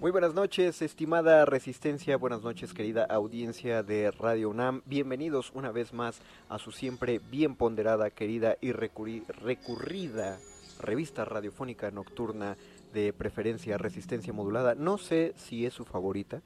Muy buenas noches, estimada Resistencia, buenas noches, querida audiencia de Radio UNAM. Bienvenidos una vez más a su siempre bien ponderada, querida y recurri- recurrida revista radiofónica nocturna de preferencia Resistencia Modulada. No sé si es su favorita,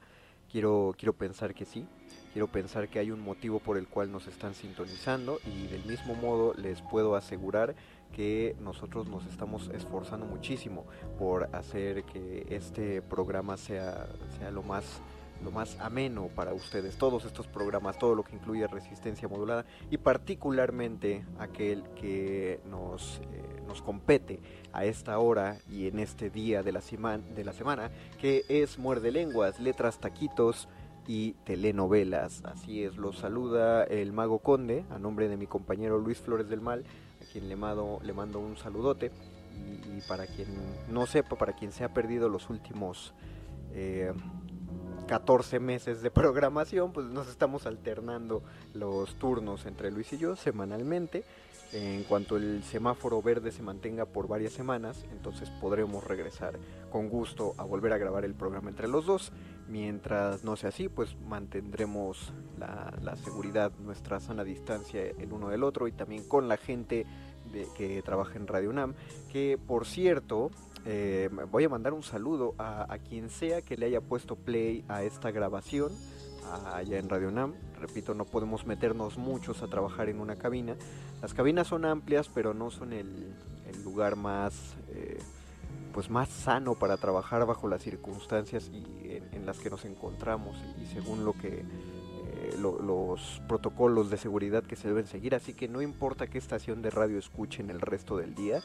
quiero, quiero pensar que sí. Quiero pensar que hay un motivo por el cual nos están sintonizando y del mismo modo les puedo asegurar que nosotros nos estamos esforzando muchísimo por hacer que este programa sea, sea lo más lo más ameno para ustedes, todos estos programas, todo lo que incluye resistencia modulada y particularmente aquel que nos, eh, nos compete a esta hora y en este día de la, semana, que es Muerde Lenguas, Letras Taquitos y Telenovelas. Así es, los saluda el Mago Conde a nombre de mi compañero Luis Flores del Mal, quien le mando, le mando un saludote. Y, y para quien no sepa, para quien se ha perdido los últimos eh, 14 meses de programación, pues nos estamos alternando los turnos entre Luis y yo semanalmente. En cuanto el semáforo verde se mantenga por varias semanas, entonces podremos regresar con gusto a volver a grabar el programa entre los dos. Mientras no sea así, pues mantendremos la, seguridad, nuestra sana distancia el uno del otro y también con la gente que trabaja en Radio UNAM. Que por cierto, eh, voy a mandar un saludo a, quien sea que le haya puesto play a esta grabación allá en Radio UNAM. Repito, no podemos meternos muchos a trabajar en una cabina. Las cabinas son amplias, pero no son el, el lugar más, eh, pues más sano para trabajar bajo las circunstancias y en, las que nos encontramos y según lo que eh, lo- los protocolos de seguridad que se deben seguir. Así que no importa qué estación de radio escuchen el resto del día.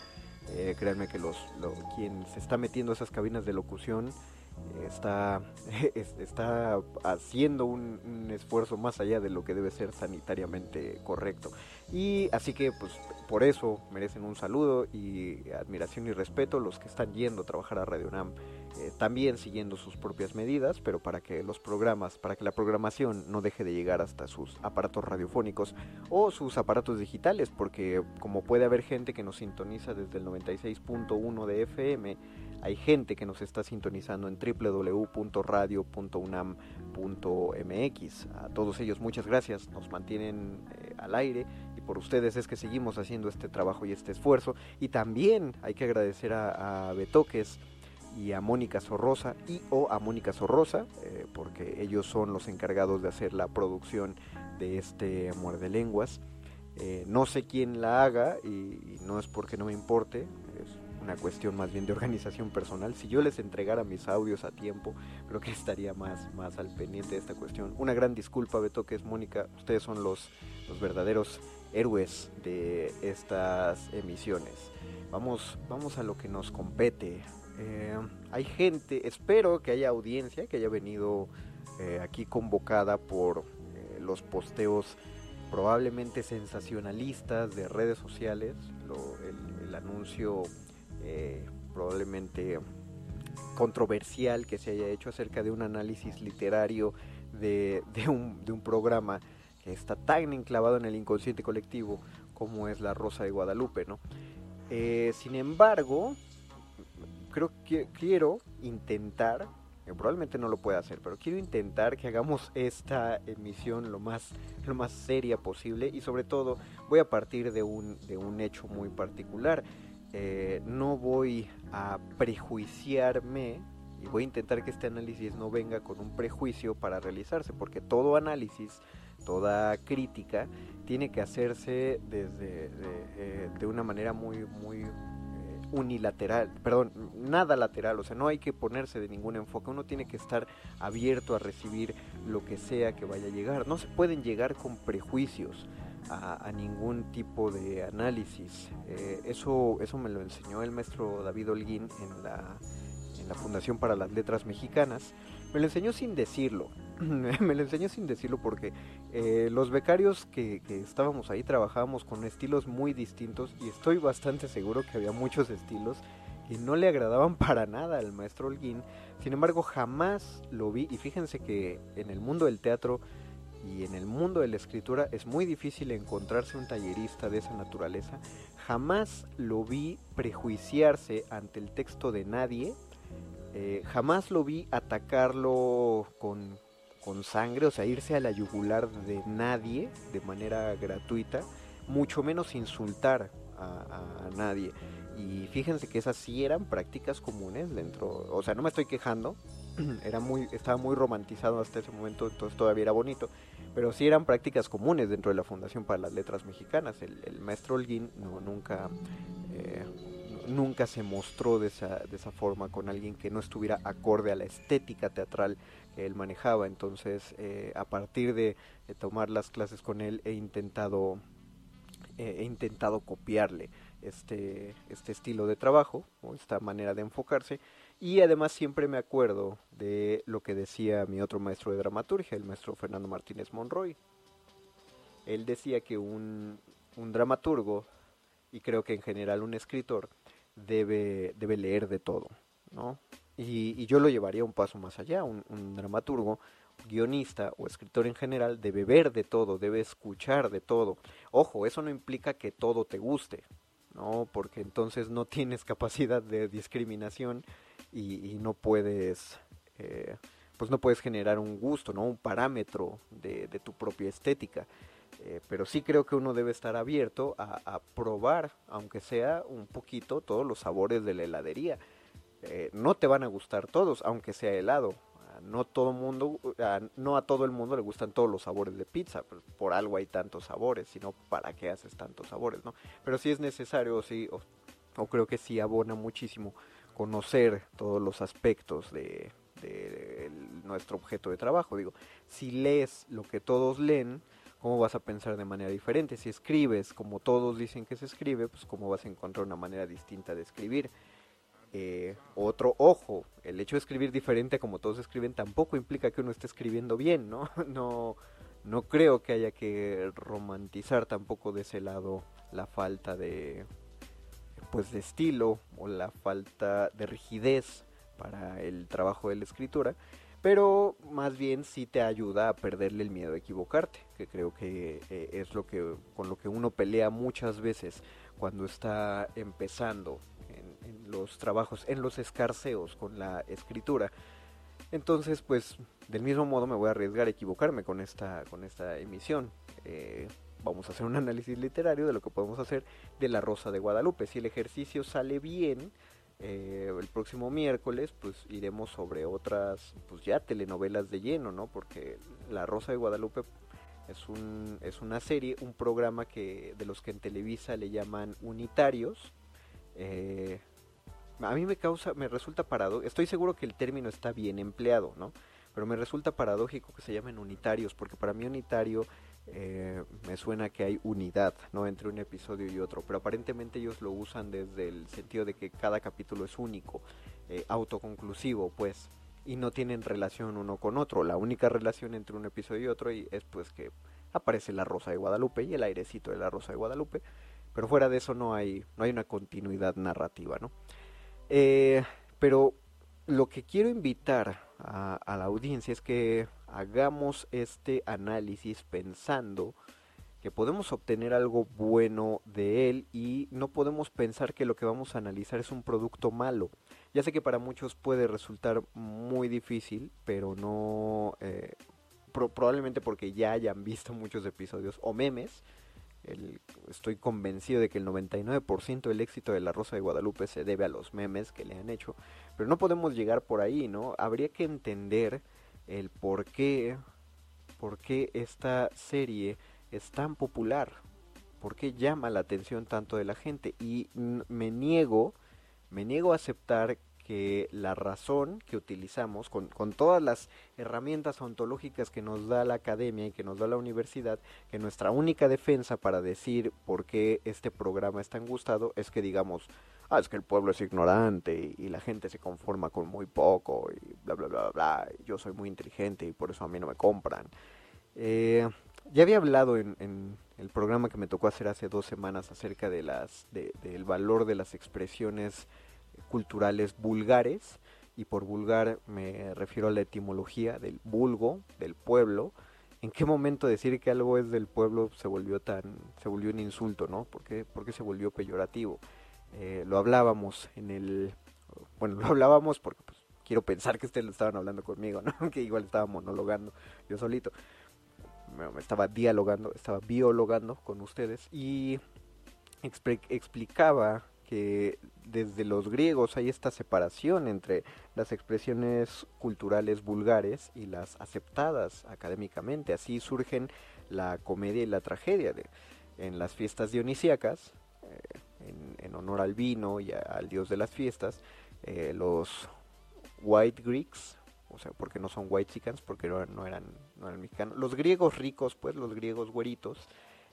eh, créanme que los, lo- quien se está metiendo a esas cabinas de locución eh, está, es- está haciendo un esfuerzo más allá de lo que debe ser sanitariamente correcto. Y así que pues por eso merecen un saludo y admiración y respeto los que están yendo a trabajar a Radio UNAM, eh, también siguiendo sus propias medidas, pero para que los programas, para que la programación no deje de llegar hasta sus aparatos radiofónicos o sus aparatos digitales, porque como puede haber gente que nos sintoniza desde el 96.1 de FM, hay gente que nos está sintonizando en www.radio.unam.mx. A todos ellos muchas gracias, nos mantienen eh, al aire por ustedes es que seguimos haciendo este trabajo y este esfuerzo. Y también hay que agradecer a, Betoques y a Mónica Sorrosa y o a Mónica Sorrosa, eh, porque ellos son los encargados de hacer la producción de este Muerde Lenguas. Eh, no sé quién la haga y, y no es porque no me importe, es una cuestión más bien de organización personal. Si yo les entregara mis audios a tiempo, creo que estaría más, más al pendiente de esta cuestión. Una gran disculpa, Beto, que es Mónica, ustedes son los, los verdaderos héroes de estas emisiones. Vamos, vamos a lo que nos compete. Eh, hay gente, espero que haya audiencia que haya venido eh, aquí convocada por eh, los posteos probablemente sensacionalistas de redes sociales, el, anuncio probablemente controversial que se haya hecho acerca de un análisis literario de un programa está tan enclavado en el inconsciente colectivo como es La Rosa de Guadalupe, ¿no? Eh, sin embargo, creo que quiero intentar, probablemente no lo pueda hacer, pero quiero intentar que hagamos esta emisión lo más, lo más seria posible y sobre todo voy a partir de un, de un hecho muy particular. Eh, no voy a prejuiciarme y voy a intentar que este análisis no venga con un prejuicio para realizarse, porque todo análisis, toda crítica tiene que hacerse desde de, eh, una manera muy muy eh, unilateral, perdón, nada lateral, o sea, no hay que ponerse de ningún enfoque, uno tiene que estar abierto a recibir lo que sea que vaya a llegar, no se pueden llegar con prejuicios a, a ningún tipo de análisis, eh, eso, eso me lo enseñó el maestro David Holguín en la, en la Fundación para las Letras Mexicanas, me lo enseñó sin decirlo, me lo enseñó sin decirlo porque eh, los becarios que, estábamos ahí trabajábamos con estilos muy distintos y estoy bastante seguro que había muchos estilos que no le agradaban para nada al maestro Holguín. Sin embargo, jamás lo vi y fíjense que en el mundo del teatro y en el mundo de la escritura es muy difícil encontrarse un tallerista de esa naturaleza. Jamás lo vi prejuiciarse ante el texto de nadie. Eh, jamás lo vi atacarlo con, con sangre, o sea, irse a la yugular de nadie de manera gratuita, mucho menos insultar a, nadie. Y fíjense que esas sí eran prácticas comunes dentro, o sea, no me estoy quejando, era muy, estaba muy romantizado hasta ese momento, entonces todavía era bonito, pero sí eran prácticas comunes dentro de la Fundación para las Letras Mexicanas. El, el maestro Holguín no, nunca... Eh, nunca se mostró de esa, de esa forma con alguien que no estuviera acorde a la estética teatral que él manejaba. Entonces, eh, a partir de, tomar las clases con él, he intentado, eh, he intentado copiarle este, este estilo de trabajo, o esta manera de enfocarse. Y además siempre me acuerdo de lo que decía mi otro maestro de dramaturgia, el maestro Fernando Martínez Monroy. Él decía que un, un dramaturgo, y creo que en general un escritor, debe, debe leer de todo, ¿no? Y, yo lo llevaría un paso más allá, un, dramaturgo, guionista o escritor en general debe ver de todo, debe escuchar de todo. Ojo, eso no implica que todo te guste, ¿no? Porque entonces no tienes capacidad de discriminación y, no puedes, eh, pues no puedes generar un gusto, ¿no? Un parámetro de tu propia estética. Eh, pero sí creo que uno debe estar abierto a, probar, aunque sea un poquito, todos los sabores de la heladería. Eh, no te van a gustar todos, aunque sea helado. No todo mundo, no a todo el mundo le gustan todos los sabores de pizza, pues por algo hay tantos sabores, sino para qué haces tantos sabores, ¿no? Pero sí es necesario, sí, o, creo que sí abona muchísimo conocer todos los aspectos de nuestro objeto de trabajo. Digo, si lees lo que todos leen, cómo vas a pensar de manera diferente. Si escribes como todos dicen que se escribe, pues cómo vas a encontrar una manera distinta de escribir. Eh, otro ojo, el hecho de escribir diferente como todos escriben tampoco implica que uno esté escribiendo bien, ¿no? No, no creo que haya que romantizar tampoco de ese lado la falta de pues de estilo o la falta de rigidez para el trabajo de la escritura pero más bien sí te ayuda a perderle el miedo a equivocarte, que creo que eh, es lo que con lo que uno pelea muchas veces cuando está empezando en, los trabajos, en los escarceos con la escritura. Entonces, pues del mismo modo me voy a arriesgar a equivocarme con esta con esta emisión. Eh, vamos a hacer un análisis literario de lo que podemos hacer de La Rosa de Guadalupe. Si el ejercicio sale bien, eh, el próximo miércoles pues iremos sobre otras pues ya telenovelas de lleno no porque la rosa de guadalupe es un es una serie un programa que de los que en televisa le llaman unitarios. Eh, a mí me causa me resulta parado estoy seguro que el término está bien empleado no pero me resulta paradójico que se llamen unitarios porque para mí unitario eh, me suena que hay unidad no entre un episodio y otro pero aparentemente ellos lo usan desde el sentido de que cada capítulo es único eh, autoconclusivo pues y no tienen relación uno con otro. La única relación entre un episodio y otro y es pues que aparece la rosa de Guadalupe y el airecito de la rosa de Guadalupe pero fuera de eso no hay no hay una continuidad narrativa no eh, pero lo que quiero invitar a, la audiencia es que hagamos este análisis pensando que podemos obtener algo bueno de él y no podemos pensar que lo que vamos a analizar es un producto malo. Ya sé que para muchos puede resultar muy difícil, pero no... Eh, probablemente porque ya hayan visto muchos episodios o memes. estoy convencido de que el 99% del éxito de La Rosa de Guadalupe se debe a los memes que le han hecho. Pero no podemos llegar por ahí, ¿no? Habría que entender el por qué, por qué esta serie es tan popular, por qué llama la atención tanto de la gente. Y me niego, me niego a aceptar que la razón que utilizamos, con, con, todas las herramientas ontológicas que nos da la academia y que nos da la universidad, que nuestra única defensa para decir por qué este programa es tan gustado es que digamos, ah, es que el pueblo es ignorante y, la gente se conforma con muy poco y bla, bla, bla, bla, yo soy muy inteligente y por eso a mí no me compran. Eh, ya había hablado en, el programa que me tocó hacer hace dos semanas acerca de las, de, del valor de las expresiones culturales vulgares, y por vulgar me refiero a la etimología del vulgo, del pueblo. ¿En qué momento decir que algo es del pueblo se volvió tan, se volvió un insulto, ¿no? ¿Por qué, porque se volvió peyorativo? Eh, lo hablábamos en el, bueno, lo hablábamos porque pues, quiero pensar que ustedes lo estaban hablando conmigo, ¿no? que igual estaba monologando yo solito. Me estaba dialogando, estaba biologando con ustedes y explicaba que desde los griegos hay esta separación entre las expresiones culturales vulgares y las aceptadas académicamente. Así surgen la comedia y la tragedia. De, en las fiestas dionisíacas, eh, en, honor al vino y al dios de las fiestas, eh, los white Greeks, o sea, porque no son white chickens, porque no, eran, no eran mexicanos, los griegos ricos, pues los griegos güeritos,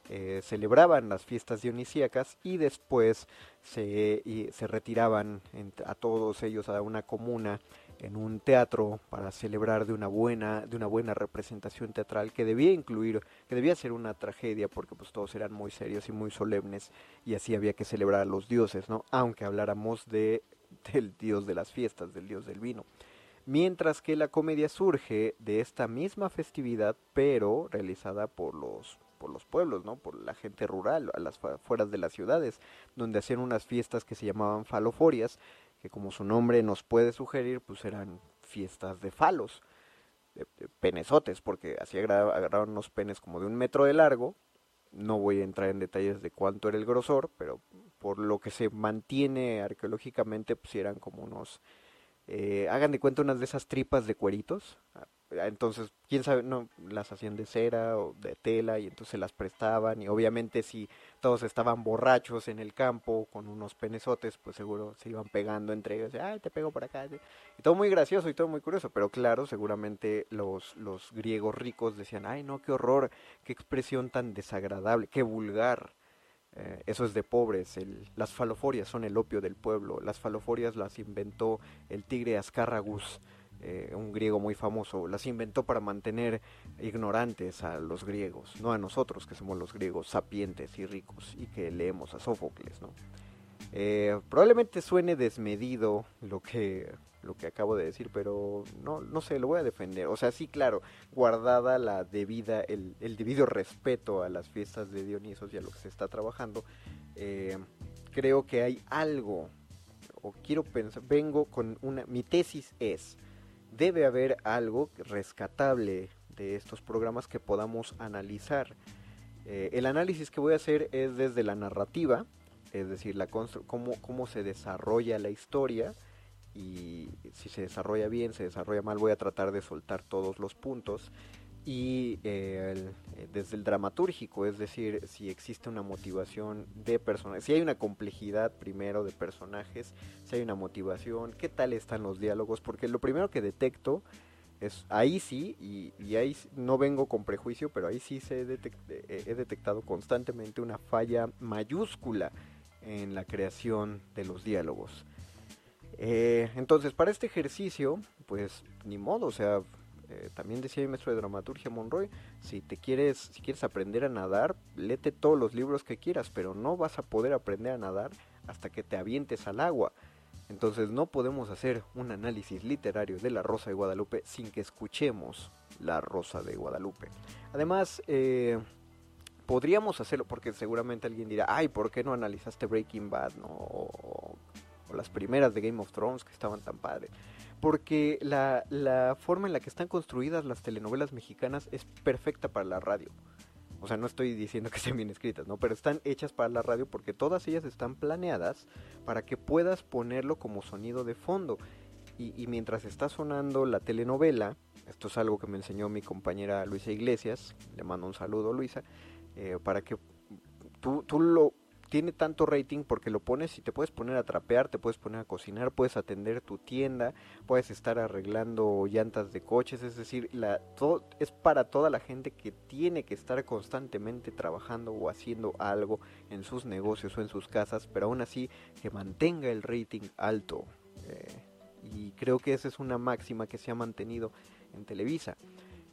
eh, celebraban las fiestas dionisíacas y después se, se retiraban a todos ellos a una comuna en un teatro para celebrar de una buena de una buena representación teatral que debía incluir que debía ser una tragedia porque pues todos eran muy serios y muy solemnes y así había que celebrar a los dioses no aunque habláramos de del dios de las fiestas del dios del vino mientras que la comedia surge de esta misma festividad pero realizada por los por los pueblos, ¿no? Por la gente rural, a las afueras de las ciudades, donde hacían unas fiestas que se llamaban faloforias, que como su nombre nos puede sugerir, pues eran fiestas de falos, de, penesotes, porque así agarraron unos penes como de un metro de largo, no voy a entrar en detalles de cuánto era el grosor, pero por lo que se mantiene arqueológicamente, pues eran como unos, eh, hagan de cuenta unas de esas tripas de cueritos, entonces, quién sabe, no, las hacían de cera o de tela y entonces las prestaban y obviamente si todos estaban borrachos en el campo con unos penesotes, pues seguro se iban pegando entre ellos, ay, te pego por acá. Y todo muy gracioso y todo muy curioso, pero claro, seguramente los, los griegos ricos decían, ay, no, qué horror, qué expresión tan desagradable, qué vulgar. Eh, eso es de pobres. El, las faloforias son el opio del pueblo. Las faloforias las inventó el tigre Ascaragus eh, un griego muy famoso, las inventó para mantener ignorantes a los griegos, no a nosotros que somos los griegos sapientes y ricos y que leemos a Sófocles, ¿no? Eh, probablemente suene desmedido lo que lo que acabo de decir, pero no, no sé, lo voy a defender. O sea, sí, claro, guardada la debida, el, el debido respeto a las fiestas de Dionisos y a lo que se está trabajando, eh, creo que hay algo, o quiero pensar, vengo con una, mi tesis es, debe haber algo rescatable de estos programas que podamos analizar. Eh, el análisis que voy a hacer es desde la narrativa, es decir, la cómo, cómo se desarrolla la historia y si se desarrolla bien, se desarrolla mal, voy a tratar de soltar todos los puntos y eh, eh, desde el dramatúrgico, es decir, si existe una motivación de personajes, si hay una complejidad primero de personajes, si hay una motivación, qué tal están los diálogos, porque lo primero que detecto es ahí sí, y, ahí no vengo con prejuicio, pero ahí sí se eh, he detectado constantemente una falla mayúscula en la creación de los diálogos. entonces, para este ejercicio, pues ni modo, o sea, eh, también decía mi maestro de dramaturgia Monroy, si te quieres, si quieres aprender a nadar, léete todos los libros que quieras, pero no vas a poder aprender a nadar hasta que te avientes al agua. Entonces no podemos hacer un análisis literario de La Rosa de Guadalupe sin que escuchemos La Rosa de Guadalupe. Además, eh, podríamos hacerlo porque seguramente alguien dirá, ay, ¿por qué no analizaste Breaking Bad? O, o las primeras de Game of Thrones que estaban tan padres. Porque la, la forma en la que están construidas las telenovelas mexicanas es perfecta para la radio. O sea, no estoy diciendo que estén bien escritas, ¿no? Pero están hechas para la radio porque todas ellas están planeadas para que puedas ponerlo como sonido de fondo. Y, mientras está sonando la telenovela, esto es algo que me enseñó mi compañera Luisa Iglesias, le mando un saludo Luisa, eh, para que tú, tú lo tiene tanto rating porque lo pones y te puedes poner a trapear, te puedes poner a cocinar, puedes atender tu tienda, puedes estar arreglando llantas de coches, es decir, la, todo, es para toda la gente que tiene que estar constantemente trabajando o haciendo algo en sus negocios o en sus casas, pero aún así que mantenga el rating alto. Eh, y creo que esa es una máxima que se ha mantenido en Televisa.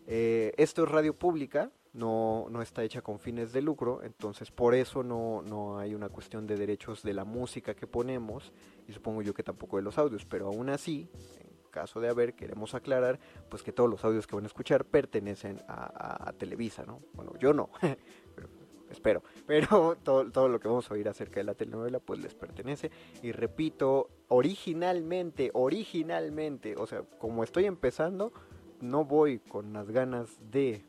Eh, esto es radio pública, no, no está hecha con fines de lucro, entonces por eso no, no hay una cuestión de derechos de la música que ponemos y supongo yo que tampoco de los audios, pero aún así, en caso de haber, queremos aclarar pues que todos los audios que van a escuchar pertenecen a, Televisa, ¿no? Bueno, yo no, pero, espero, pero todo, todo lo que vamos a oír acerca de la telenovela pues les pertenece y repito, originalmente, originalmente, o sea, como estoy empezando, no voy con las ganas de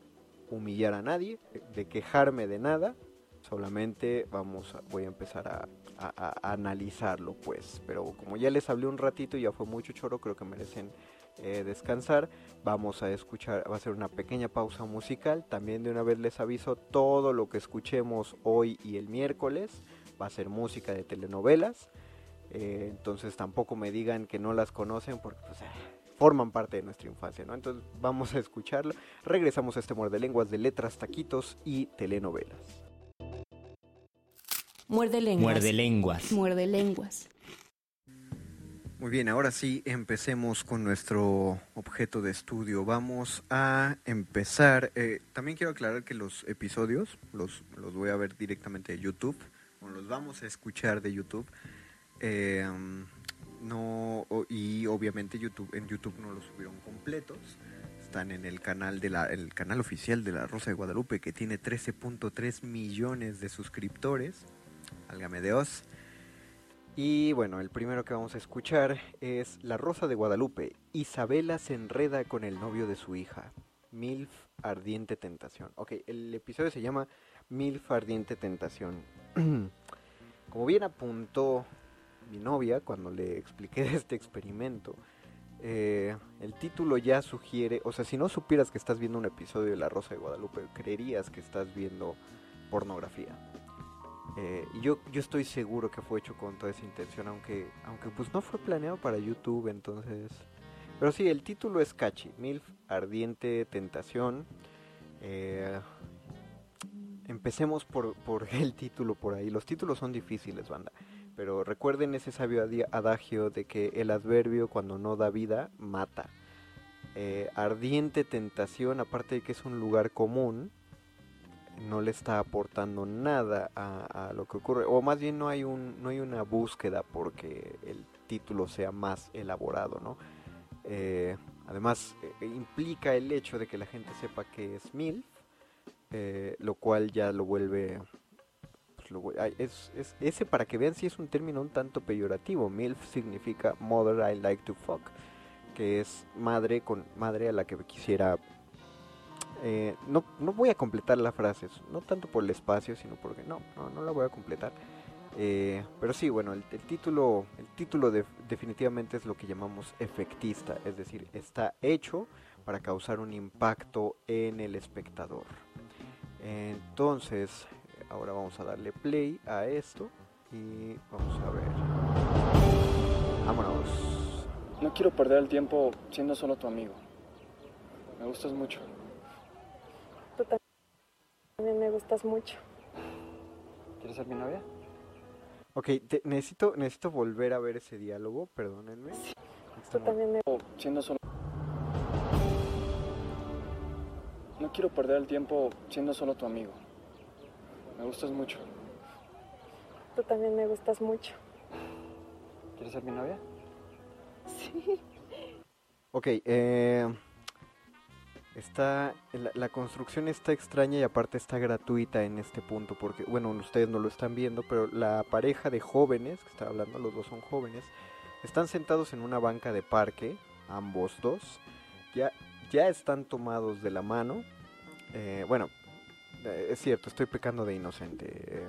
humillar a nadie, de quejarme de nada, solamente vamos a, voy a empezar a, a, a, analizarlo pues, pero como ya les hablé un ratito y ya fue mucho choro, creo que merecen eh, descansar, vamos a escuchar, va a ser una pequeña pausa musical, también de una vez les aviso, todo lo que escuchemos hoy y el miércoles va a ser música de telenovelas, eh, entonces tampoco me digan que no las conocen porque pues forman parte de nuestra infancia, ¿no? Entonces vamos a escucharlo. Regresamos a este muerde lenguas de letras, taquitos y telenovelas. Muerde lenguas. Muerde lenguas. Muerde lenguas. Muy bien, ahora sí empecemos con nuestro objeto de estudio. Vamos a empezar. Eh, también quiero aclarar que los episodios los, los voy a ver directamente de YouTube, o los vamos a escuchar de YouTube. Eh, no y obviamente YouTube en YouTube no los subieron completos. Están en el canal de la el canal oficial de la Rosa de Guadalupe que tiene 13.3 millones de suscriptores. Álgame Dios. Y bueno el primero que vamos a escuchar es La Rosa de Guadalupe. Isabela se enreda con el novio de su hija. Milf ardiente tentación. Ok el episodio se llama Milf ardiente tentación. Como bien apuntó mi novia cuando le expliqué este experimento. Eh, el título ya sugiere, o sea, si no supieras que estás viendo un episodio de La Rosa de Guadalupe, creerías que estás viendo pornografía. Eh, yo, yo estoy seguro que fue hecho con toda esa intención, aunque, aunque pues no fue planeado para YouTube, entonces... Pero sí, el título es catchy, MILF, Ardiente Tentación. Eh, empecemos por, por el título por ahí. Los títulos son difíciles, banda. Pero recuerden ese sabio adagio de que el adverbio cuando no da vida, mata. Eh, ardiente tentación, aparte de que es un lugar común, no le está aportando nada a, lo que ocurre. O más bien no hay, un, no hay una búsqueda porque el título sea más elaborado, ¿no? Eh, además, eh, implica el hecho de que la gente sepa que es MILF, lo cual ya lo vuelve es, es, ese para que vean si es un término un tanto peyorativo. MILF significa Mother I Like to Fuck, que es madre con madre a la que quisiera... Eh, no, no voy a completar la frase, no tanto por el espacio, sino porque no, no, no la voy a completar. Eh, pero sí, bueno, el, título, el título de, definitivamente es lo que llamamos efectista, es decir, está hecho para causar un impacto en el espectador. Entonces, Ahora vamos a darle play a esto y vamos a ver. Vámonos. No quiero perder el tiempo siendo solo tu amigo. Me gustas mucho. Tú también me gustas mucho. ¿Quieres ser mi novia? Ok, te, necesito, necesito volver a ver ese diálogo, perdónenme. Sí. Tú también me... Siendo solo... No quiero perder el tiempo siendo solo tu amigo. Me gustas mucho. Tú también me gustas mucho. ¿Quieres ser mi novia? Ok, eh, está, la, la construcción está extraña y aparte está gratuita en este punto porque, bueno, ustedes no lo están viendo, pero la pareja de jóvenes, que está hablando, los dos son jóvenes, están sentados en una banca de parque, ambos dos, ya, ya están tomados de la mano. Eh, bueno, es cierto, estoy pecando de inocente. eh,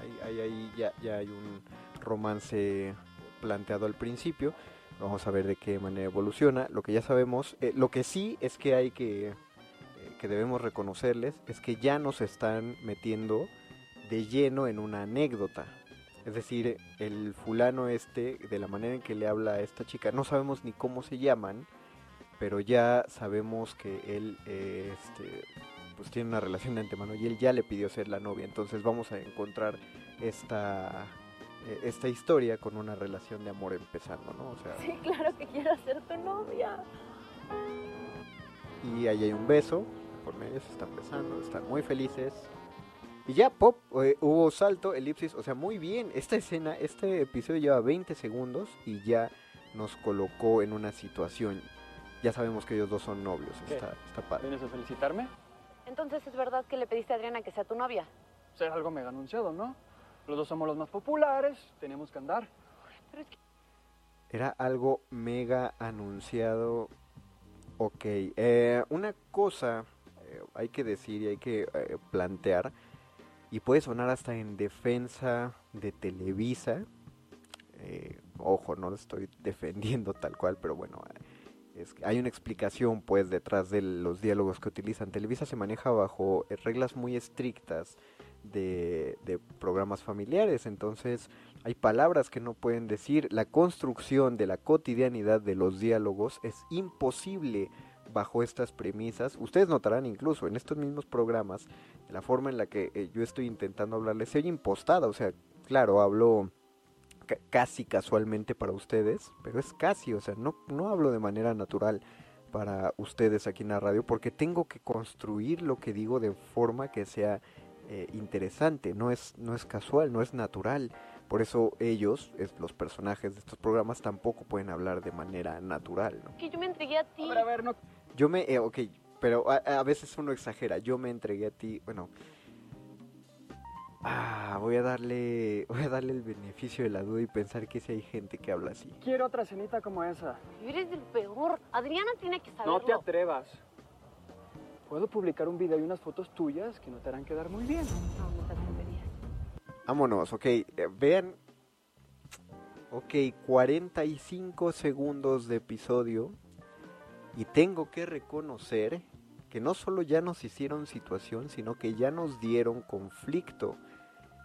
ahí, ahí- ahí ya, hay un romance planteado al principio. Vamos a ver de qué manera evoluciona. Lo que ya sabemos, eh, lo que sí es que hay que, eh, que debemos reconocerles, es que ya nos están metiendo de lleno en una anécdota. Es decir, el fulano este, de la manera en que le habla a esta chica, no sabemos ni cómo se llaman, pero ya sabemos que él eh, este, pues tiene una relación de antemano y él ya le pidió ser la novia. Entonces vamos a encontrar esta, eh, esta historia con una relación de amor empezando, ¿no? O sea, Sí, claro que quiero ser tu novia. y ahí hay un beso, por medio se están besando, están muy felices. Y ya, pop, eh, hubo salto, elipsis, o sea, muy bien. Esta escena, este episodio lleva 20 segundos y ya nos colocó en una situación. Ya sabemos que ellos dos son novios, está, está padre. ¿Vienes a felicitarme? Entonces es verdad que le pediste a Adriana que sea tu novia. Ser algo mega anunciado, ¿no? Los dos somos los más populares, tenemos que andar. Era algo mega anunciado. Ok, eh, una cosa eh, hay que decir y hay que eh, plantear, y puede sonar hasta en defensa de Televisa. eh, ojo, no lo estoy defendiendo tal cual, pero bueno, eh, hay una explicación pues detrás de los diálogos que utilizan. Televisa se maneja bajo eh, reglas muy estrictas de, programas familiares, entonces hay palabras que no pueden decir. La construcción de la cotidianidad de los diálogos es imposible bajo estas premisas. Ustedes notarán incluso en estos mismos programas la forma en la que eh, yo estoy intentando hablarles se oye impostada. O sea, claro, hablo casi casualmente para ustedes, pero es casi, o sea, no, no hablo de manera natural para ustedes aquí en la radio porque tengo que construir lo que digo de forma que sea eh, interesante, no es, no es casual, no es natural. Por eso ellos, es- los personajes de estos programas, tampoco pueden hablar de manera natural. ¿no? Que yo me entregué a ti. A ver, a ver, no. Yo me, eh, ok, pero a, a veces uno exagera. Yo me entregué a ti, bueno. Ah, voy a darle, voy a darle el beneficio de la duda y pensar que si hay gente que habla así. Quiero otra cenita como esa. Eres el peor. Adriana tiene que saberlo. No te atrevas. Puedo publicar un video y unas fotos tuyas que no te harán quedar muy bien. No. Vámonos, ok, eh, vean. Ok, 45 segundos de episodio. Y tengo que reconocer que no solo ya nos hicieron situación, sino que ya nos dieron conflicto.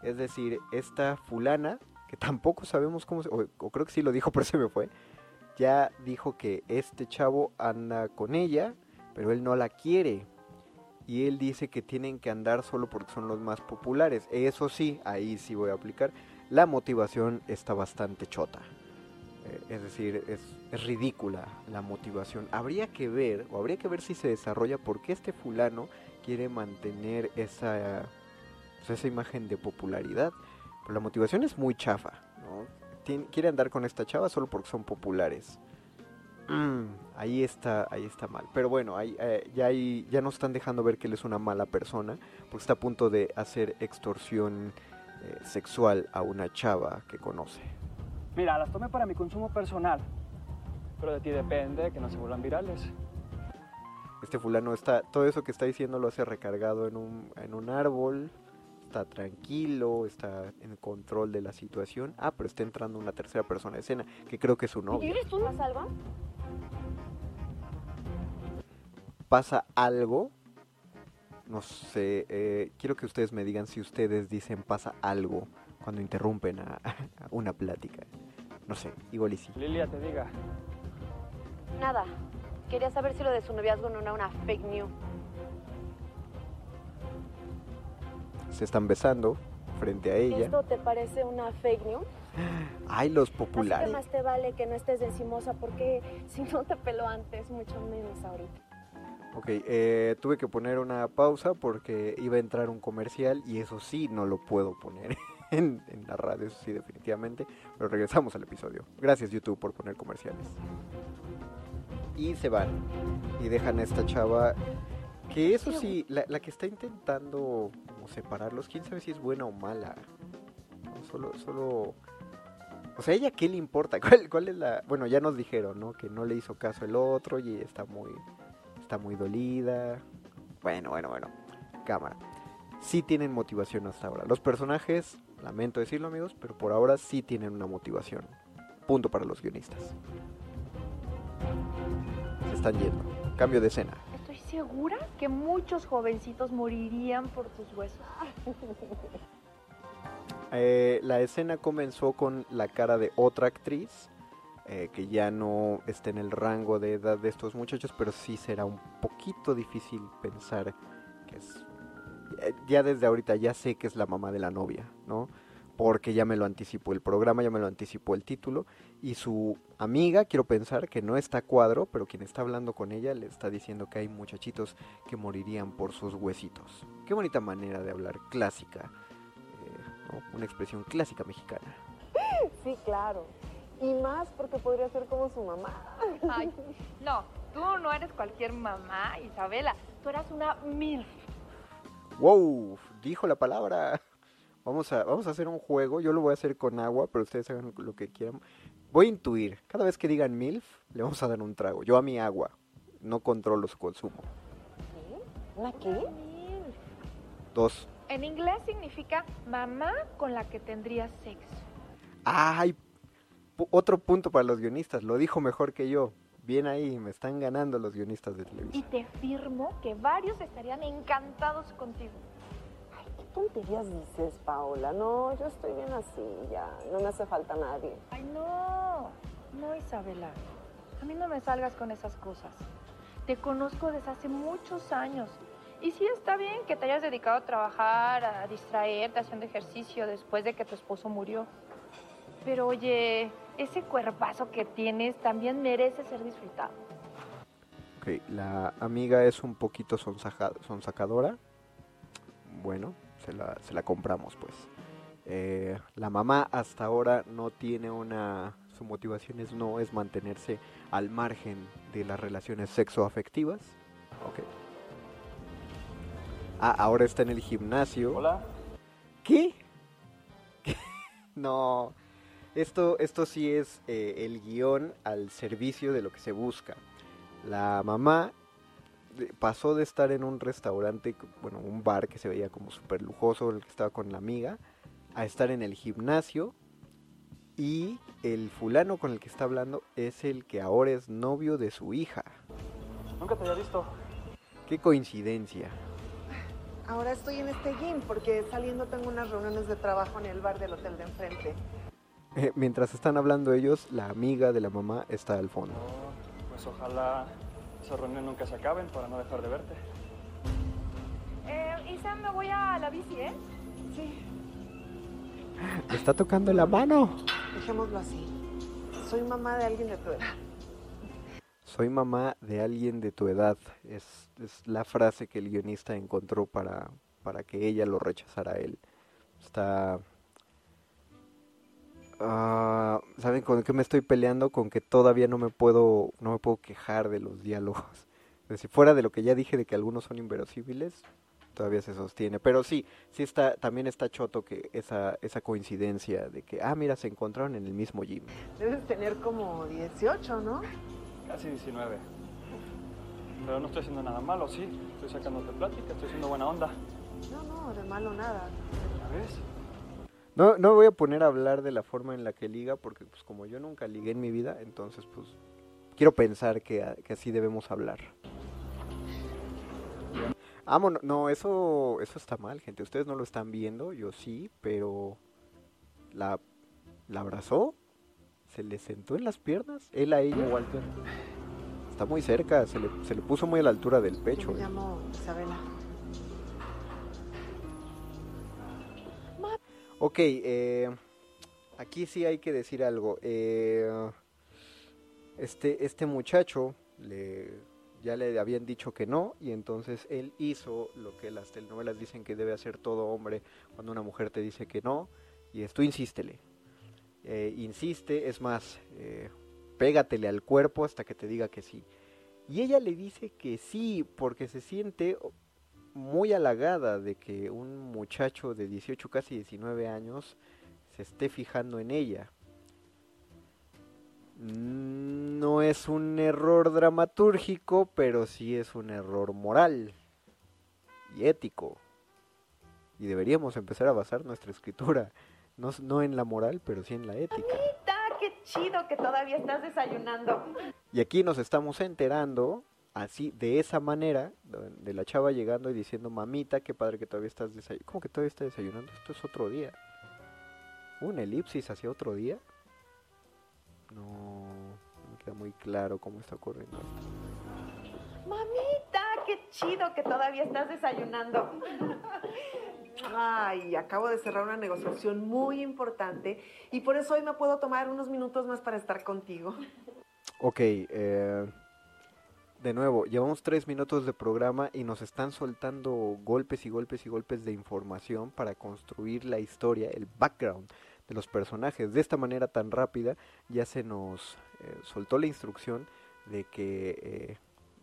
Es decir, esta fulana, que tampoco sabemos cómo se... O, creo que sí lo dijo, pero se me fue. Ya dijo que este chavo anda con ella, pero él no la quiere. Y él dice que tienen que andar solo porque son los más populares. Eso sí, ahí sí voy a aplicar. La motivación está bastante chota. Eh, es decir, es, es ridícula la motivación. Habría que ver, o habría que ver si se desarrolla por qué este fulano quiere mantener esa, pues, esa imagen de popularidad. Pero la motivación es muy chafa, ¿no? Tien- quiere andar con esta chava solo porque son populares. Mm, ahí está, ahí está mal. Pero bueno, ahí, eh, ya, hay- ya nos están dejando ver que él es una mala persona, porque está a punto de hacer extorsión eh, sexual a una chava que conoce. Mira, las tomé para mi consumo personal. Pero de ti depende que no se vuelvan virales. Este fulano está, todo eso que está diciendo lo hace recargado en un, en un árbol, está tranquilo, está en control de la situación. Ah, pero está entrando una tercera persona de escena, que creo que es su ¿Y novia. eres tú, Salva? pasa algo, no sé, eh, quiero que ustedes me digan si ustedes dicen pasa algo cuando interrumpen a, a una plática. No sé, igual y sí. Lilia, te diga. Nada. Quería saber si lo de su noviazgo no era una fake news. Se están besando frente a ella. ¿Esto te parece una fake news? Ay, los Así que populares. más te vale que no estés encimosa porque si no te peló antes, mucho menos ahorita. Ok, eh, tuve que poner una pausa porque iba a entrar un comercial y eso sí no lo puedo poner. en, en la radio, eso sí, definitivamente. Pero regresamos al episodio. Gracias YouTube por poner comerciales. Y se van. Y dejan a esta chava. Que eso sí, la, la que está intentando separarlos, quién sabe si es buena o mala. Solo, solo. O sea, ¿ella qué le importa? ¿Cuál, ¿Cuál es la...? Bueno, ya nos dijeron, ¿no? Que no le hizo caso el otro y está muy... Está muy dolida. Bueno, bueno, bueno. Cámara. Sí tienen motivación hasta ahora. Los personajes, lamento decirlo amigos, pero por ahora sí tienen una motivación. Punto para los guionistas. Se están yendo. Cambio de escena. Segura que muchos jovencitos morirían por tus huesos. Eh, la escena comenzó con la cara de otra actriz eh, que ya no está en el rango de edad de estos muchachos, pero sí será un poquito difícil pensar que es... eh, Ya desde ahorita ya sé que es la mamá de la novia, ¿no? Porque ya me lo anticipó el programa, ya me lo anticipó el título. Y su amiga, quiero pensar que no está a cuadro, pero quien está hablando con ella le está diciendo que hay muchachitos que morirían por sus huesitos. Qué bonita manera de hablar clásica, eh, ¿no? una expresión clásica mexicana. Sí, claro. Y más porque podría ser como su mamá. Ay, no, tú no eres cualquier mamá, Isabela. Tú eras una MILF. ¡Wow! Dijo la palabra. Vamos a, vamos a hacer un juego. Yo lo voy a hacer con agua, pero ustedes hagan lo que quieran. Voy a intuir. Cada vez que digan MILF, le vamos a dar un trago. Yo a mi agua. No controlo su consumo. ¿Una qué? MILF. Dos. En inglés significa mamá con la que tendrías sexo. ¡Ay! Otro punto para los guionistas. Lo dijo mejor que yo. Bien ahí. Me están ganando los guionistas de Y televisión. te firmo que varios estarían encantados contigo. ¿Qué tonterías dices, Paola? No, yo estoy bien así, ya. No me hace falta nadie. Ay, no, no, Isabela. A mí no me salgas con esas cosas. Te conozco desde hace muchos años. Y sí está bien que te hayas dedicado a trabajar, a distraerte, haciendo ejercicio después de que tu esposo murió. Pero oye, ese cuerpazo que tienes también merece ser disfrutado. Ok, la amiga es un poquito sonsacadora. Bueno, se la, se la compramos pues. Eh, la mamá hasta ahora no tiene una... Su motivación es no es mantenerse al margen de las relaciones sexoafectivas. Ok. Ah, ahora está en el gimnasio. Hola. ¿Qué? ¿Qué? No. Esto, esto sí es eh, el guion al servicio de lo que se busca. La mamá pasó de estar en un restaurante, bueno, un bar que se veía como súper lujoso, el que estaba con la amiga, a estar en el gimnasio. Y el fulano con el que está hablando es el que ahora es novio de su hija. Nunca te había visto. Qué coincidencia. Ahora estoy en este gym porque saliendo tengo unas reuniones de trabajo en el bar del hotel de enfrente. Eh, mientras están hablando ellos, la amiga de la mamá está al fondo. Oh, pues ojalá esas reuniones nunca se acaben para no dejar de verte. Eh, Isa, me voy a la bici, ¿eh? Sí, Le está tocando la mano. dejémoslo así. Soy mamá de alguien de tu edad. Soy mamá de alguien de tu edad. Es, es la frase que el guionista encontró para, para que ella lo rechazara a él. Está... Ah, ¿Saben con qué me estoy peleando? Con que todavía no me puedo, no me puedo quejar de los diálogos. Es decir, fuera de lo que ya dije de que algunos son inverosímiles, todavía se sostiene. Pero sí, sí está, también está choto que esa, esa coincidencia de que, ah, mira, se encontraron en el mismo gym. Debes tener como 18, ¿no? Casi 19. Pero no estoy haciendo nada malo, sí. Estoy sacándote plática, estoy haciendo buena onda. No, no, de malo nada. ¿Ya ves? No, no me voy a poner a hablar de la forma en la que liga, porque pues como yo nunca ligué en mi vida, entonces pues quiero pensar que, a- que así debemos hablar. Vámonos, no, eso, eso está mal, gente. Ustedes no lo están viendo, yo sí, pero la, la abrazó, se le sentó en las piernas, él a ella. Walter. Está muy cerca, se le, se le puso muy a la altura del pecho. Me eh. llamo Isabela. Ok, eh, aquí sí hay que decir algo. Eh, este, este muchacho le, ya le habían dicho que no y entonces él hizo lo que las telenovelas dicen que debe hacer todo hombre cuando una mujer te dice que no. Y esto insístele. Eh, insiste, es más, pégatele al cuerpo hasta que te diga que sí. Y ella le dice que sí, porque se siente muy halagada de que un muchacho de 18, casi 19 años se esté fijando en ella. No es un error dramatúrgico, pero sí es un error moral y ético. Y deberíamos empezar a basar nuestra escritura, no, no en la moral, pero sí en la ética. Mamita, qué chido que todavía estás desayunando. Y aquí nos estamos enterando, así, de esa manera, de- la chava llegando y diciendo, mamita, qué padre que todavía estás desayunando. ¿Cómo que todavía está desayunando? Esto es otro día. ¿Un elipsis hacia otro día? No, no me queda muy claro cómo está ocurriendo esto. Mamita, qué chido que todavía estás desayunando. Ay, acabo de cerrar una negociación muy importante y por eso hoy me puedo tomar unos minutos más para estar contigo. Ok, eh, de nuevo, llevamos tres minutos de programa y nos están soltando golpes y golpes y golpes de información para construir la historia, el background de los personajes. De esta manera tan rápida ya se nos eh, soltó la instrucción de que, eh,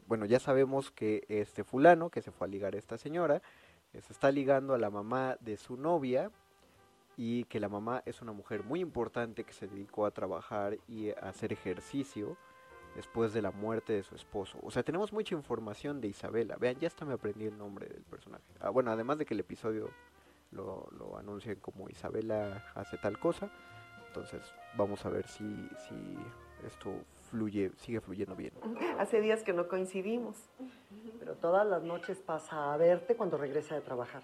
bueno, ya sabemos que este fulano que se fue a ligar a esta señora, eh, se está ligando a la mamá de su novia y que la mamá es una mujer muy importante que se dedicó a trabajar y a hacer ejercicio después de la muerte de su esposo. O sea, tenemos mucha información de Isabela. Vean, ya hasta me aprendí el nombre del personaje. Ah, bueno, además de que el episodio lo, lo anuncian como Isabela hace tal cosa. Entonces, vamos a ver si, si esto fluye, sigue fluyendo bien. Hace días que no coincidimos. Pero todas las noches pasa a verte cuando regresa de trabajar.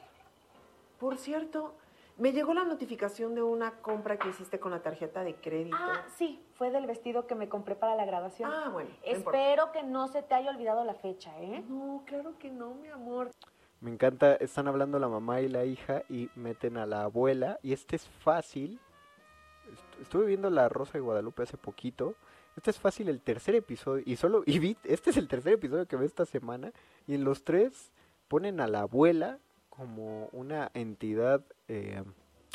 Por cierto, me llegó la notificación de una compra que hiciste con la tarjeta de crédito. Ah, sí, fue del vestido que me compré para la graduación. Ah, bueno. no importa. Espero que no se te haya olvidado la fecha, ¿eh? No, claro que no, mi amor. Me encanta, están hablando la mamá y la hija y meten a la abuela. Y este es fácil. Est- Estuve viendo La Rosa de Guadalupe hace poquito. Este es fácil el tercer episodio. Y solo, y vi, este es el tercer episodio que ve esta semana. Y en los tres ponen a la abuela como una entidad, eh,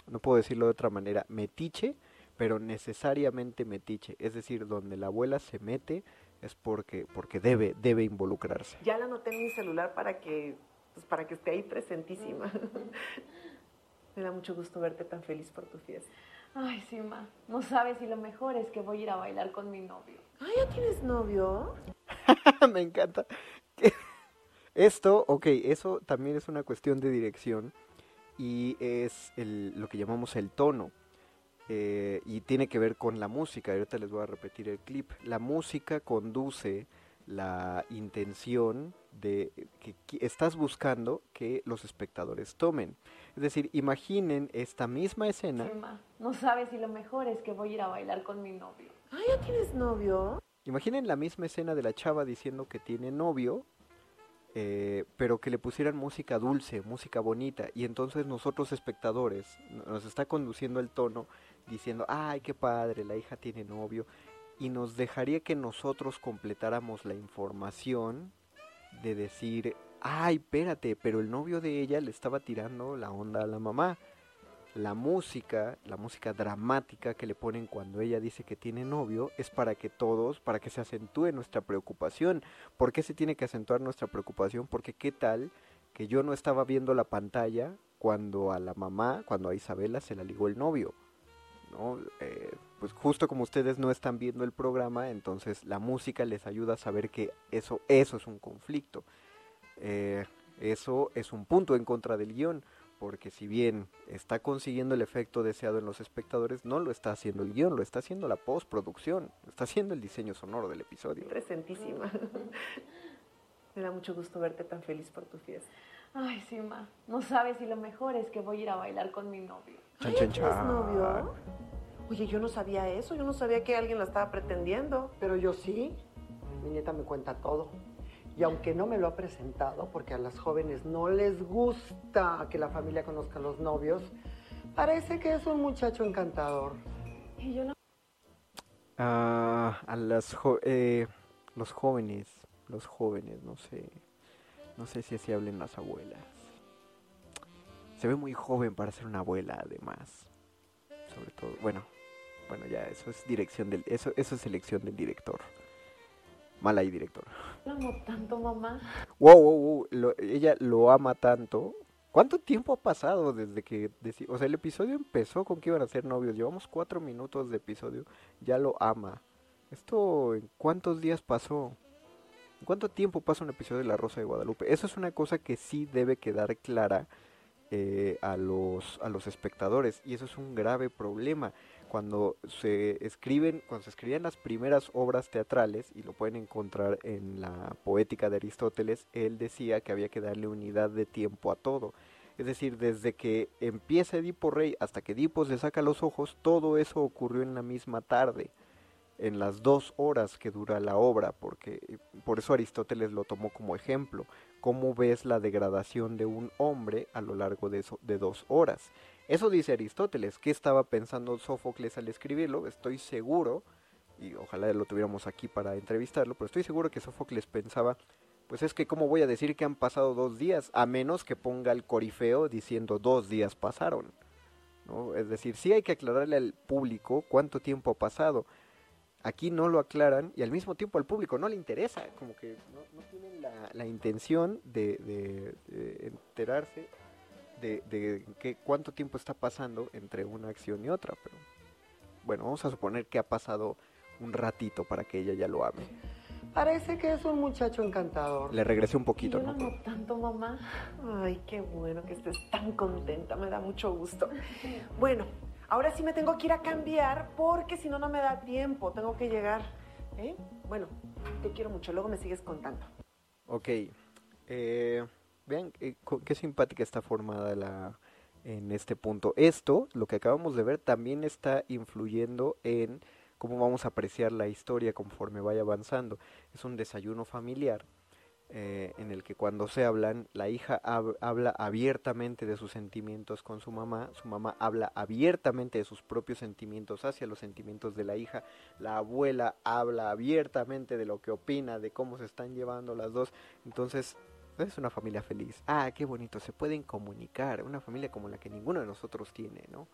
no puedo decirlo de otra manera, metiche, pero necesariamente metiche. Es decir, donde la abuela se mete es porque, porque debe, debe involucrarse. Ya la anoté en mi celular para que, pues, para que esté ahí presentísima. Me da mucho gusto verte tan feliz por tu fiesta. Ay, sí, ma. No sabes si lo mejor es que voy a ir a bailar con mi novio. Ah, ¿ya tienes novio? Me encanta. Esto, ok, eso también es una cuestión de dirección y es el- lo que llamamos el tono. eh, y tiene que ver con la música. Ahorita les voy a repetir el clip. La música conduce la intención de que qui- estás buscando que los espectadores tomen. Es decir, imaginen esta misma escena. Sí, ma. No sabes si lo mejor es que voy a ir a bailar con mi novio. Ah, ¿ya tienes novio? Imaginen la misma escena de la chava diciendo que tiene novio, eh, pero que le pusieran música dulce, música bonita, y entonces nosotros espectadores nos está conduciendo el tono diciendo, ay, qué padre, la hija tiene novio, y nos dejaría que nosotros completáramos la información de decir, ay, espérate, pero el novio de ella le estaba tirando la onda a la mamá. La música, la música dramática que le ponen cuando ella dice que tiene novio, es para que todos, para que se acentúe nuestra preocupación. ¿Por qué se tiene que acentuar nuestra preocupación? Porque qué tal que yo no estaba viendo la pantalla cuando a la mamá, cuando a Isabela se la ligó el novio. ¿no? Eh, pues justo como ustedes no están viendo el programa, entonces la música les ayuda a saber que eso, eso es un conflicto. Eh, eso es un punto en contra del guion, porque si bien está consiguiendo el efecto deseado en los espectadores, no lo está haciendo el guion, lo está haciendo la postproducción, está haciendo el diseño sonoro del episodio. Presentísima. Me da mucho gusto verte tan feliz por tu fiesta. Ay, sí, ma. No sabes si lo mejor es que voy a ir a bailar con mi novio. Chan, ¿Ya chan, chan. novio? Oye, yo no sabía eso, yo no sabía que alguien la estaba pretendiendo. Pero yo sí, mi nieta me cuenta todo. Y aunque no me lo ha presentado, porque a las jóvenes no les gusta que la familia conozca a los novios, parece que es un muchacho encantador. Y yo no... Ah, a las jo- eh, los jóvenes, los jóvenes, no sé, no sé si así hablen las abuelas. Se ve muy joven para ser una abuela, además. sobre todo. Bueno, bueno, ya eso es dirección del, eso, eso es elección del director. Mal ahí, director. Lo amo tanto, mamá. Wow, wow, wow. lo- ella lo ama tanto. ¿Cuánto tiempo ha pasado desde que... o sea, el episodio empezó con que iban a ser novios. Llevamos cuatro minutos de episodio. Ya lo ama. ¿Esto en cuántos días pasó? ¿En cuánto tiempo pasa un episodio de La Rosa de Guadalupe? Eso es una cosa que sí debe quedar clara eh, a, los, a los espectadores. Y eso es un grave problema. Cuando se escriben, cuando se escribían las primeras obras teatrales, y lo pueden encontrar en la poética de Aristóteles, él decía que había que darle unidad de tiempo a todo. Es decir, desde que empieza Edipo Rey hasta que Edipo se saca los ojos, todo eso ocurrió en la misma tarde, en las dos horas que dura la obra, porque eh, por eso Aristóteles lo tomó como ejemplo. ¿Cómo ves la degradación de un hombre a lo largo de, eso- de dos horas? Eso dice Aristóteles. ¿Qué estaba pensando Sófocles al escribirlo? Estoy seguro, y ojalá lo tuviéramos aquí para entrevistarlo, pero estoy seguro que Sófocles pensaba, pues es que cómo voy a decir que han pasado dos días, a menos que ponga el corifeo diciendo dos días pasaron. ¿no? Es decir, sí hay que aclararle al público cuánto tiempo ha pasado. Aquí no lo aclaran y al mismo tiempo al público no le interesa, como que no, tienen la, intención de- de enterarse de, de qué, cuánto tiempo está pasando entre una acción y otra. Pero bueno, vamos a suponer que ha pasado un ratito para que ella ya lo ame. Parece que es un muchacho encantador. Le regresé un poquito, Yo ¿no? tanto, mamá. Ay, qué bueno que estés tan contenta, me da mucho gusto. Bueno, ahora sí me tengo que ir a cambiar porque si no, no me da tiempo, tengo que llegar. ¿eh? Bueno, te quiero mucho, luego me sigues contando. Ok. eh, vean eh, qué simpática está formada la en este punto. Esto, lo que acabamos de ver, también está influyendo en cómo vamos a apreciar la historia conforme vaya avanzando. Es un desayuno familiar eh, en el que cuando se hablan, la hija hab- habla abiertamente de sus sentimientos con su mamá, su mamá habla abiertamente de sus propios sentimientos hacia los sentimientos de la hija, la abuela habla abiertamente de lo que opina, de cómo se están llevando las dos, entonces es una familia feliz. Ah, qué bonito, se pueden comunicar, una familia como la que ninguno de nosotros tiene, ¿no?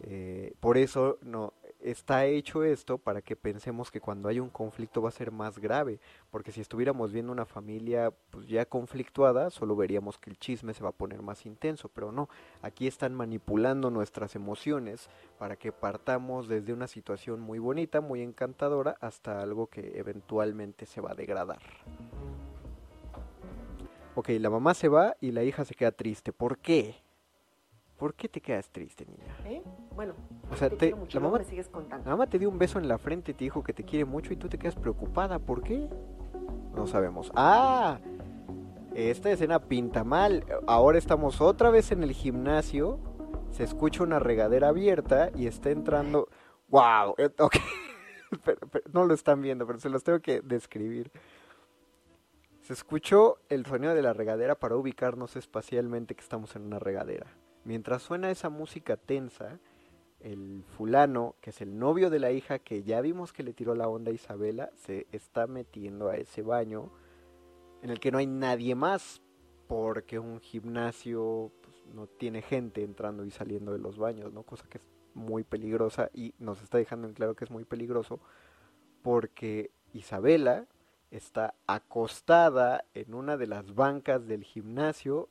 Eh, por eso no está hecho esto para que pensemos que cuando hay un conflicto va a ser más grave, porque si estuviéramos viendo una familia pues ya conflictuada, solo veríamos que el chisme se va a poner más intenso, pero no, aquí están manipulando nuestras emociones para que partamos desde una situación muy bonita, muy encantadora, hasta algo que eventualmente se va a degradar. Ok, la mamá se va y la hija se queda triste. ¿Por qué? ¿Por qué te quedas triste, niña? ¿eh? Bueno, O sea, te te- mucho, la mamá, me sigues contando. la mamá te dio un beso en la frente y te dijo que te quiere mucho y tú te quedas preocupada. ¿Por qué? No sabemos. ¡Ah! Esta escena pinta mal. Ahora estamos otra vez en el gimnasio. Se escucha una regadera abierta y está entrando. ¡Wow! Eh, ok. Pero- pero no lo están viendo, pero se los tengo que describir. Se escuchó el sonido de la regadera para ubicarnos espacialmente que estamos en una regadera. Mientras suena esa música tensa, el fulano, que es el novio de la hija que ya vimos que le tiró la onda a Isabela, se está metiendo a ese baño en el que no hay nadie más porque un gimnasio pues, no tiene gente entrando y saliendo de los baños, ¿no? Cosa que es muy peligrosa y nos está dejando en claro que es muy peligroso porque Isabela está acostada en una de las bancas del gimnasio.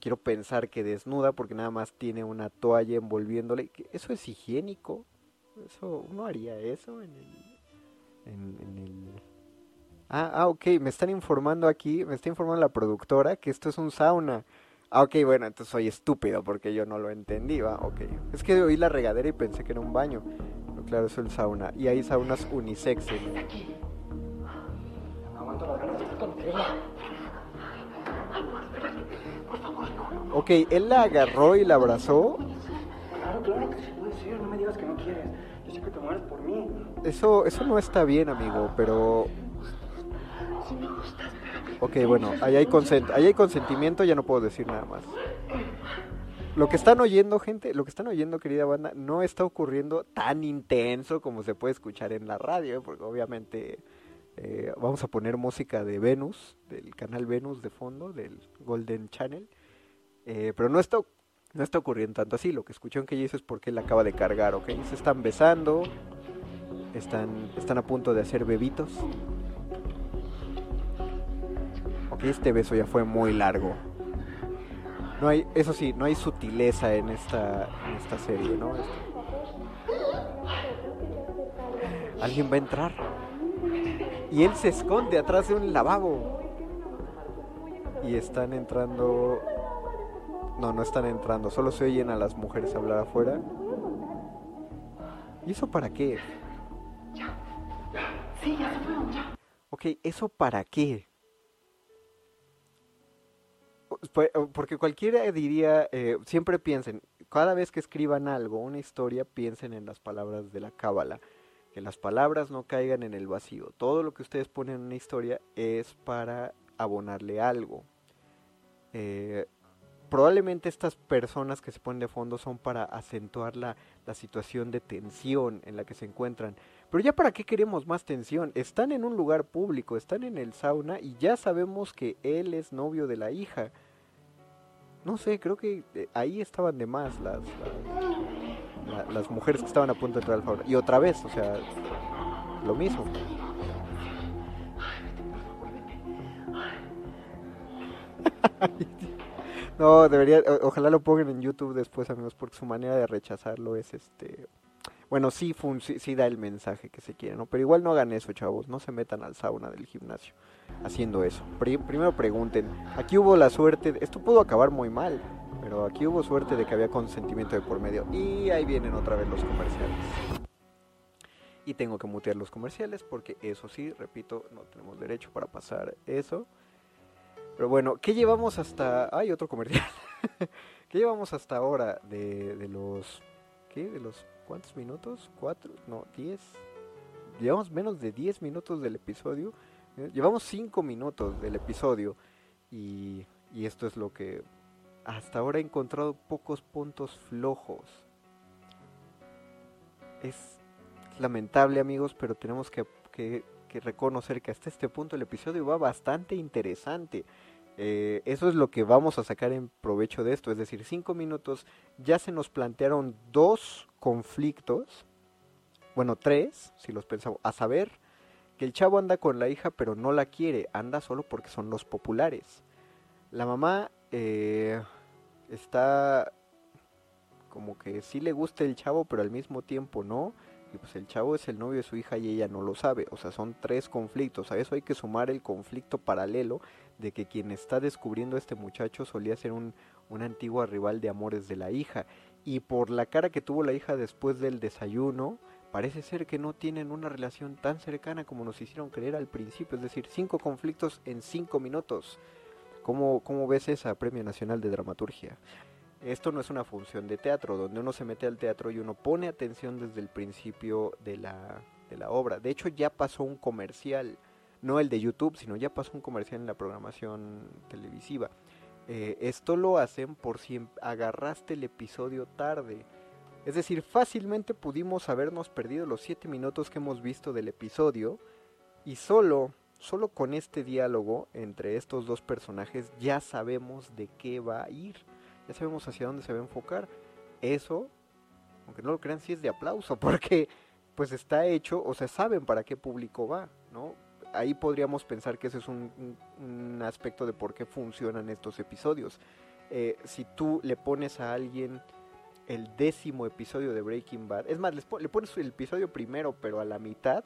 Quiero pensar que desnuda porque nada más tiene una toalla envolviéndole. ¿Qué- ¿Eso es higiénico? Eso, ¿Uno haría eso en el, en, el... Ah, ah, ok, me están informando aquí, me está informando la productora que esto es un sauna. Ah, ok, bueno, entonces soy estúpido porque yo no lo entendí, ok. Es que oí la regadera y pensé que era un baño. Pero claro, es el sauna. Y hay saunas Por favor, no. Ok, él la agarró y la abrazó. Claro, claro que sí. No me digas que no quieres. Yo sé que te mueres por mí. Eso, eso no está bien, amigo, pero... Si me gustas. Ok, bueno, ahí hay, consent ahí hay consentimiento, ya no puedo decir nada más. Lo que están oyendo, gente, lo que están oyendo, querida banda, no está ocurriendo tan intenso como se puede escuchar en la radio, ¿eh? porque obviamente eh, vamos a poner música de Venus, del canal Venus de fondo, del Golden Channel, eh, pero no está, No está ocurriendo tanto así, lo que escuchó que ella dice es porque él acaba de cargar, ¿ok? Se están besando, están, están a punto de hacer bebitos. Ok, este beso ya fue muy largo. No hay, eso sí, no hay sutileza en esta, en esta serie, ¿no? Alguien va a entrar. Y él se esconde atrás de un lavabo. Y están entrando... No, no están entrando. Solo se oyen a las mujeres hablar afuera. ¿Y eso para qué? Sí, ya se fueron, ya. Ok, ¿eso para qué? Porque cualquiera diría, eh, siempre piensen, cada vez que escriban algo, una historia, piensen en las palabras de la cábala que las palabras no caigan en el vacío. Todo lo que ustedes ponen en una historia es para abonarle algo. Eh, probablemente estas personas que se ponen de fondo son para acentuar la, la, situación de tensión en la que se encuentran. Pero ya para qué queremos más tensión? Están en un lugar público, están en el sauna y ya sabemos que él es novio de la hija. No sé, creo que eh, ahí estaban de más las, las mujeres que estaban a punto de entrar al favor. Y otra vez, o sea, lo mismo. no, debería, ojalá lo pongan en YouTube después, amigos, porque su manera de rechazarlo es este... Bueno, sí, sí, da el mensaje que se quiere, ¿no? Pero igual no hagan eso, chavos, no se metan al sauna del gimnasio haciendo eso. primero pregunten, aquí hubo la suerte, esto pudo acabar muy mal, pero aquí hubo suerte de que había consentimiento de por medio. Y ahí vienen otra vez los comerciales. Y tengo que mutear los comerciales porque eso sí, repito, no tenemos derecho para pasar eso. Pero bueno, ¿qué llevamos hasta... Hay otro comercial. ¿Qué llevamos hasta ahora de, de los... ¿Qué? ¿De los cuántos minutos? ¿Cuatro? No, diez. Llevamos menos de diez minutos del episodio. Llevamos cinco minutos del episodio. Y, y esto es lo que hasta ahora he encontrado pocos puntos flojos. Es lamentable amigos, pero tenemos que, reconocer que hasta este punto el episodio va bastante interesante. Eh, eso es lo que vamos a sacar en provecho de esto. Es decir, cinco minutos ya se nos plantearon dos conflictos. Bueno, tres, si los pensamos. A saber, que el chavo anda con la hija pero no la quiere. Anda solo porque son los populares. La mamá eh, está como que sí le gusta el chavo, pero al mismo tiempo no. Y pues el chavo es el novio de su hija y ella no lo sabe. O sea, son tres conflictos. A eso hay que sumar el conflicto paralelo de que quien está descubriendo a este muchacho solía ser un, una antigua rival de amores de la hija. Y por la cara que tuvo la hija después del desayuno, parece ser que no tienen una relación tan cercana como nos hicieron creer al principio. Es decir, cinco conflictos en cinco minutos. ¿Cómo, ¿Cómo ves esa Premio Nacional de Dramaturgia? Esto no es una función de teatro, donde uno se mete al teatro y uno pone atención desde el principio de la, obra. De hecho, ya pasó un comercial, no el de YouTube, sino ya pasó un comercial en la programación televisiva. Eh, esto lo hacen por si agarraste el episodio tarde. Es decir, fácilmente pudimos habernos perdido los siete minutos que hemos visto del episodio y solo solo con este diálogo entre estos dos personajes ya sabemos de qué va a ir, ya sabemos hacia dónde se va a enfocar. Eso, aunque no lo crean, sí es de aplauso, porque pues está hecho, o sea, saben para qué público va, ¿no? Ahí podríamos pensar que ese es un, aspecto de por qué funcionan estos episodios. Eh, si tú le pones a alguien el décimo episodio de Breaking Bad, es más, le pones el episodio primero, pero a la mitad,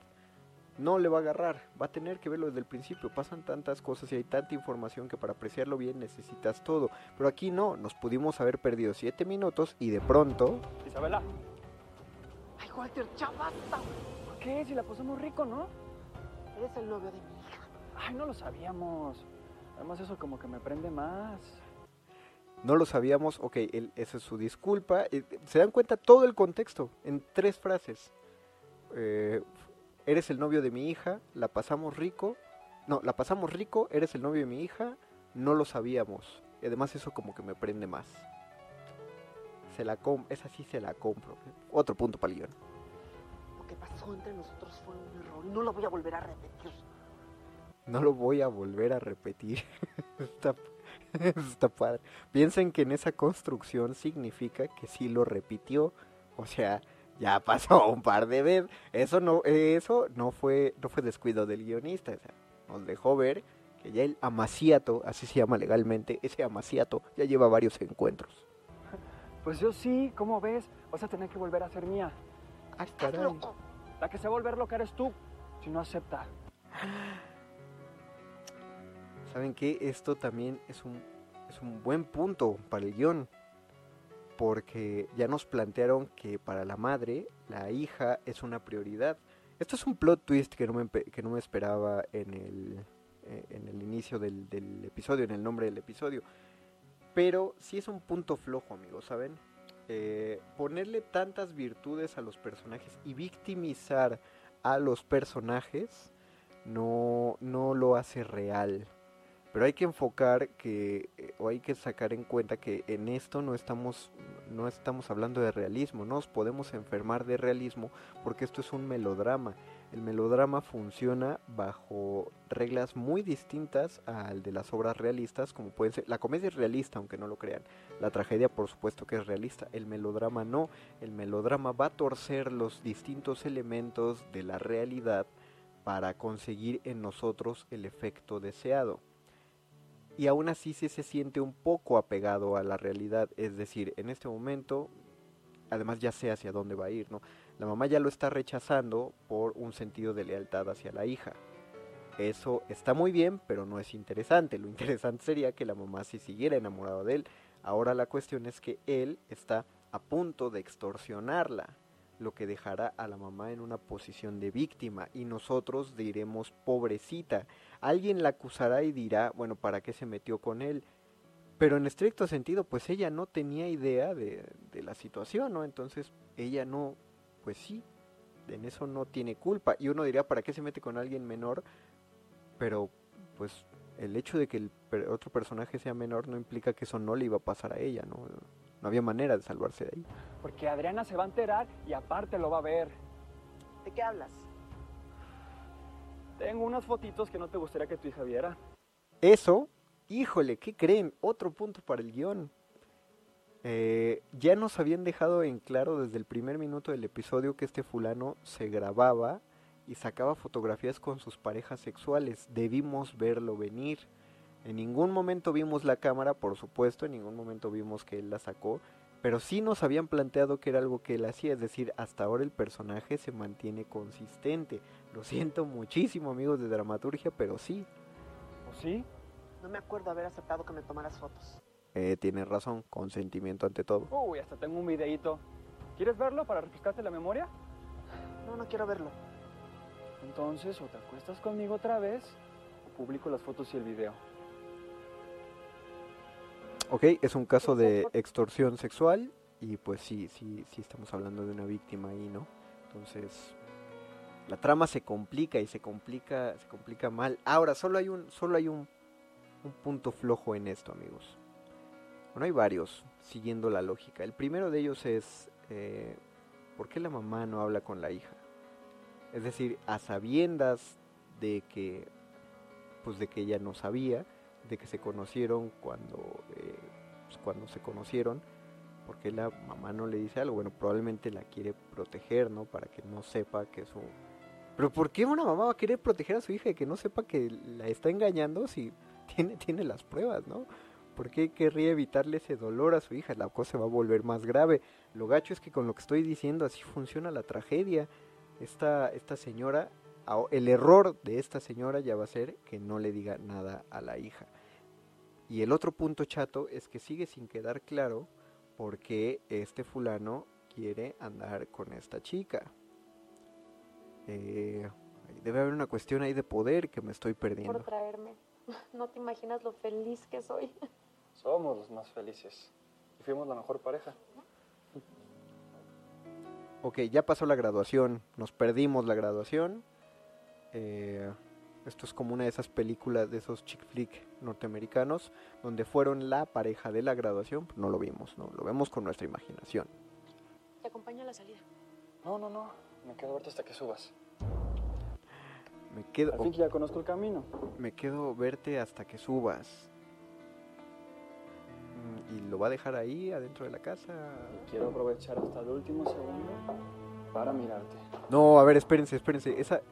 no le va a agarrar, va a tener que verlo desde el principio. Pasan tantas cosas y hay tanta información que para apreciarlo bien necesitas todo. Pero aquí no, nos pudimos haber perdido siete minutos y de pronto. Isabela. Ay, Walter, ya basta. ¿Por qué? Si la pasamos rico, ¿no? Eres el novio de mi hija. Ay, no lo sabíamos. Además, eso como que me prende más. No lo sabíamos, ok, esa es su disculpa. Eh, se dan cuenta todo el contexto en tres frases. Eh, eres el novio de mi hija, la pasamos rico, no, la pasamos rico, eres el novio de mi hija, no lo sabíamos. Y además eso como que me prende más. Se la com esa sí se la compro. Otro punto para Lo que pasó entre nosotros fue un error y no lo voy a volver a repetir. no lo voy a volver a repetir. está, está padre. Piensen que en esa construcción significa que sí lo repitió. O sea, ya pasó un par de veces. Eso no, eso no fue, no fue descuido del guionista. O sea, nos dejó ver que ya el amaciato, así se llama legalmente, ese amaciato ya lleva varios encuentros. Pues yo sí, ¿cómo ves? Vas a tener que volver a ser mía. Ay, caray. La que se va a volver loca eres tú, si no acepta. ¿Saben qué? Esto también es un, es un buen punto para el guion. Porque ya nos plantearon que para la madre, la hija es una prioridad. Esto es un plot twist que no me, que no me esperaba en el, eh, en el inicio del, del, episodio, en el nombre del episodio. Pero sí es un punto flojo, amigos, ¿saben? Eh, ponerle tantas virtudes a los personajes y victimizar a los personajes no, no lo hace real. Pero hay que enfocar que, eh, o hay que sacar en cuenta que en esto no estamos, no estamos hablando de realismo, no nos podemos enfermar de realismo porque esto es un melodrama. El melodrama funciona bajo reglas muy distintas al de las obras realistas, como pueden ser, la comedia es realista, aunque no lo crean, la tragedia por supuesto que es realista, el melodrama no, el melodrama va a torcer los distintos elementos de la realidad para conseguir en nosotros el efecto deseado y aún así sí se siente un poco apegado a la realidad, es decir, en este momento, además ya sé hacia dónde va a ir, ¿no? La mamá ya lo está rechazando por un sentido de lealtad hacia la hija. Eso está muy bien, pero no es interesante. Lo interesante sería que la mamá sí siguiera enamorada de él. Ahora la cuestión es que él está a punto de extorsionarla, lo que dejará a la mamá en una posición de víctima y nosotros diremos pobrecita. Alguien la acusará y dirá, bueno, ¿para qué se metió con él? Pero en estricto sentido, pues ella no tenía idea de, de la situación, ¿no? Entonces ella no, pues sí, en eso no tiene culpa. Y uno diría, ¿para qué se mete con alguien menor? Pero pues el hecho de que el otro personaje sea menor no implica que eso no le iba a pasar a ella, ¿no? No había manera de salvarse de ahí. Porque Adriana se va a enterar y aparte lo va a ver. ¿De qué hablas? Tengo unas fotitos que no te gustaría que tu hija viera. Eso, híjole, ¿qué creen? Otro punto para el guion. Eh, ya nos habían dejado en claro desde el primer minuto del episodio que este fulano se grababa y sacaba fotografías con sus parejas sexuales. Debimos verlo venir. En ningún momento vimos la cámara, por supuesto, en ningún momento vimos que él la sacó, pero sí nos habían planteado que era algo que él hacía, es decir, hasta ahora el personaje se mantiene consistente. Lo siento muchísimo, amigos de dramaturgia, pero sí. ¿O sí? No me acuerdo haber aceptado que me tomaras fotos. Eh, tienes razón, consentimiento ante todo. Uy, hasta tengo un videíto. ¿Quieres verlo para refrescarte la memoria? No, no quiero verlo. Entonces, o te acuestas conmigo otra vez, o publico las fotos y el video. Ok, es un caso de extorsión sexual y pues sí, sí, sí estamos hablando de una víctima ahí, ¿no? Entonces, la trama se complica y se complica, se complica mal. Ahora, solo hay un, solo hay un, un punto flojo en esto, amigos. Bueno, hay varios, siguiendo la lógica. El primero de ellos es, eh, ¿por qué la mamá no habla con la hija? Es decir, a sabiendas de que, pues de que ella no sabía, de que se conocieron cuando, pues cuando se conocieron, ¿por qué la mamá no le dice algo? Bueno, probablemente la quiere proteger, ¿no? Para que no sepa que eso... Pero ¿por qué una mamá va a querer proteger a su hija y que no sepa que la está engañando si tiene, tiene las pruebas, ¿no? ¿Por qué querría evitarle ese dolor a su hija? La cosa se va a volver más grave. Lo gacho es que con lo que estoy diciendo así funciona la tragedia. Esta, esta señora, el error de esta señora ya va a ser que no le diga nada a la hija. Y el otro punto chato es que sigue sin quedar claro por qué este fulano quiere andar con esta chica. Eh, debe haber una cuestión ahí de poder que me estoy perdiendo. Por traerme. No te imaginas lo feliz que soy. Somos los más felices. Y fuimos la mejor pareja. Ok, ya pasó la graduación. Nos perdimos la graduación. Eh, esto es como una de esas películas de esos chick flick norteamericanos donde fueron la pareja de la graduación. no lo vimos, ¿no? Lo vemos con nuestra imaginación. Te acompaño a la salida. No, no, no. Me quedo ahorita hasta que subas. Me quedo... Fin que ya conozco el camino. Me quedo verte hasta que subas. Mm, ¿Y lo va a dejar ahí, adentro de la casa? Quiero aprovechar hasta el último segundo para mirarte. No, a ver, espérense, espérense. ¿Esa,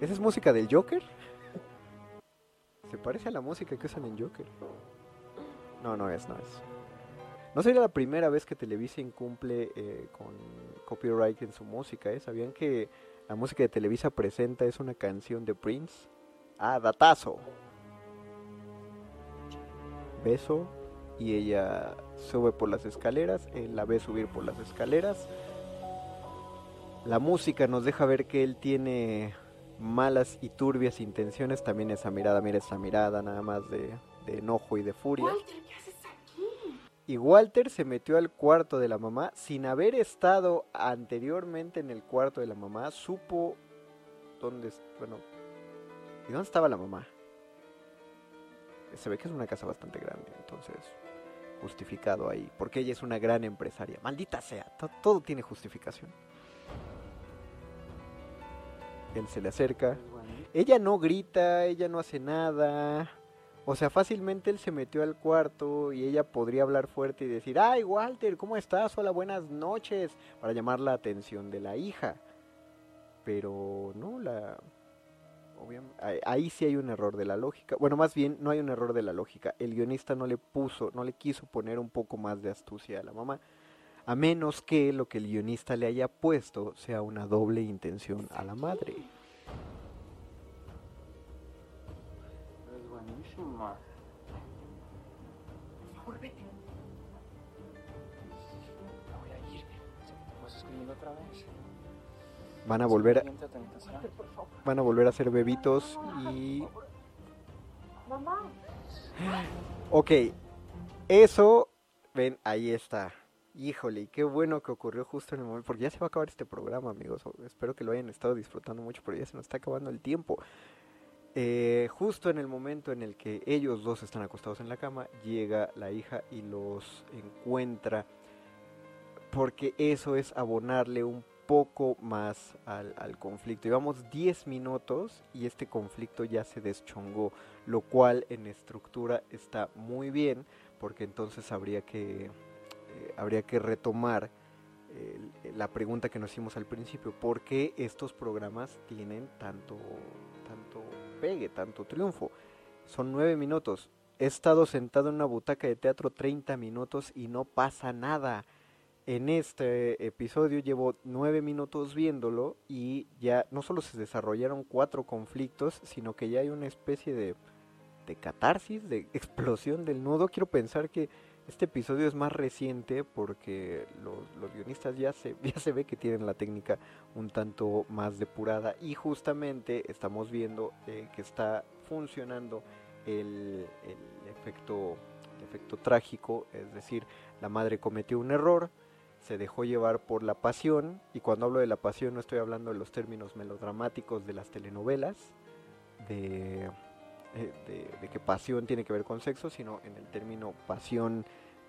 ¿Esa es música del Joker? Se parece a la música que usan en Joker. No, no es, no es. No sería la primera vez que Televisa incumple eh, con copyright en su música, ¿eh? ¿Sabían que la música de Televisa Presenta es una canción de Prince? Ah, datazo. Beso y ella sube por las escaleras, él la ve subir por las escaleras. La música nos deja ver que él tiene malas y turbias intenciones, también esa mirada, mira esa mirada nada más de, de enojo y de furia. Walter, ¿qué haces aquí? Y Walter se metió al cuarto de la mamá sin haber estado anteriormente en el cuarto de la mamá. Supo dónde, bueno, ¿y dónde estaba la mamá? Se ve que es una casa bastante grande, entonces justificado ahí, porque ella es una gran empresaria. Maldita sea, to- todo tiene justificación. Él se le acerca. Ella no grita, ella no hace nada. O sea, fácilmente él se metió al cuarto y ella podría hablar fuerte y decir, ay Walter, ¿cómo estás? Hola, buenas noches, para llamar la atención de la hija. Pero no, la... Ahí sí hay un error de la lógica. Bueno, más bien no hay un error de la lógica. El guionista no le puso, no le quiso poner un poco más de astucia a la mamá. A menos que lo que el guionista le haya puesto sea una doble intención a la madre. Eres buenísima. Por favor, vete. Me voy a ir. ¿Te vas escribiendo otra vez? Van a volver a, van a volver a ser bebitos y Mamá. Ok, eso, ven, ahí está. Híjole, y qué bueno que ocurrió justo en el momento, porque ya se va a acabar este programa, amigos. Espero que lo hayan estado disfrutando mucho, pero ya se nos está acabando el tiempo. Eh, justo en el momento en el que ellos dos están acostados en la cama, llega la hija y los encuentra, porque eso es abonarle un poco más al, al conflicto. Llevamos 10 minutos y este conflicto ya se deschongó, lo cual en estructura está muy bien, porque entonces habría que, eh, habría que retomar eh, la pregunta que nos hicimos al principio, ¿por qué estos programas tienen tanto, tanto pegue, tanto triunfo? Son nueve minutos. He estado sentado en una butaca de teatro 30 minutos y no pasa nada. En este episodio llevo nueve minutos viéndolo y ya no solo se desarrollaron cuatro conflictos, sino que ya hay una especie de, de catarsis, de explosión del nudo. Quiero pensar que este episodio es más reciente porque los, los guionistas ya se, ya se ve que tienen la técnica un tanto más depurada y justamente estamos viendo eh, que está funcionando el, el efecto, el efecto trágico, es decir, la madre cometió un error, se dejó llevar por la pasión, y cuando hablo de la pasión no estoy hablando de los términos melodramáticos de las telenovelas, de, eh, de, que pasión tiene que ver con sexo, sino en el término pasión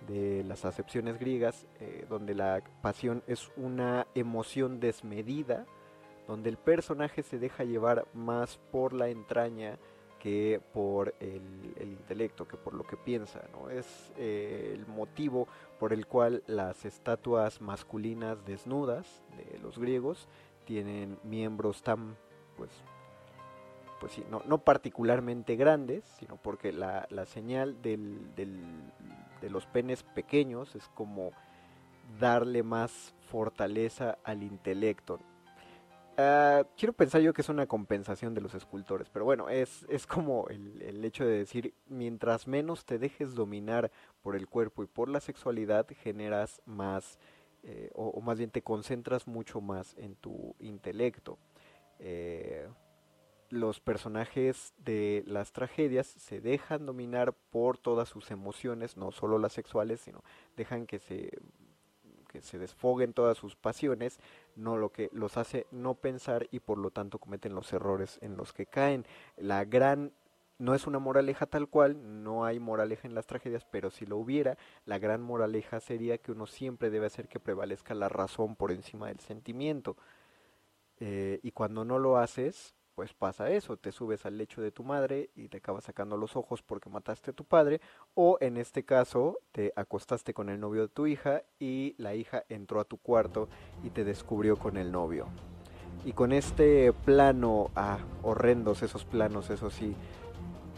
de las acepciones griegas, eh, donde la pasión es una emoción desmedida, donde el personaje se deja llevar más por la entraña que por el, el intelecto, que por lo que piensa, ¿no? Es eh, el motivo por el cual las estatuas masculinas desnudas de los griegos tienen miembros tan, pues, pues sí, no, no particularmente grandes, sino porque la, la señal del, del, de los penes pequeños es como darle más fortaleza al intelecto. Ah, quiero pensar yo que es una compensación de los escultores, pero bueno, es, es como el, el hecho de decir, mientras menos te dejes dominar por el cuerpo y por la sexualidad, generas más, eh, o, más bien te concentras mucho más en tu intelecto. Eh, los personajes de las tragedias se dejan dominar por todas sus emociones, no solo las sexuales, sino dejan que se que se desfoguen todas sus pasiones, no lo que los hace no pensar y por lo tanto cometen los errores en los que caen. La gran no es una moraleja tal cual, no hay moraleja en las tragedias, pero si lo hubiera, la gran moraleja sería que uno siempre debe hacer que prevalezca la razón por encima del sentimiento. Eh, y cuando no lo haces, pues pasa eso, te subes al lecho de tu madre y te acabas sacando los ojos porque mataste a tu padre, o en este caso te acostaste con el novio de tu hija y la hija entró a tu cuarto y te descubrió con el novio. Y con este plano, ah, horrendos esos planos, eso sí.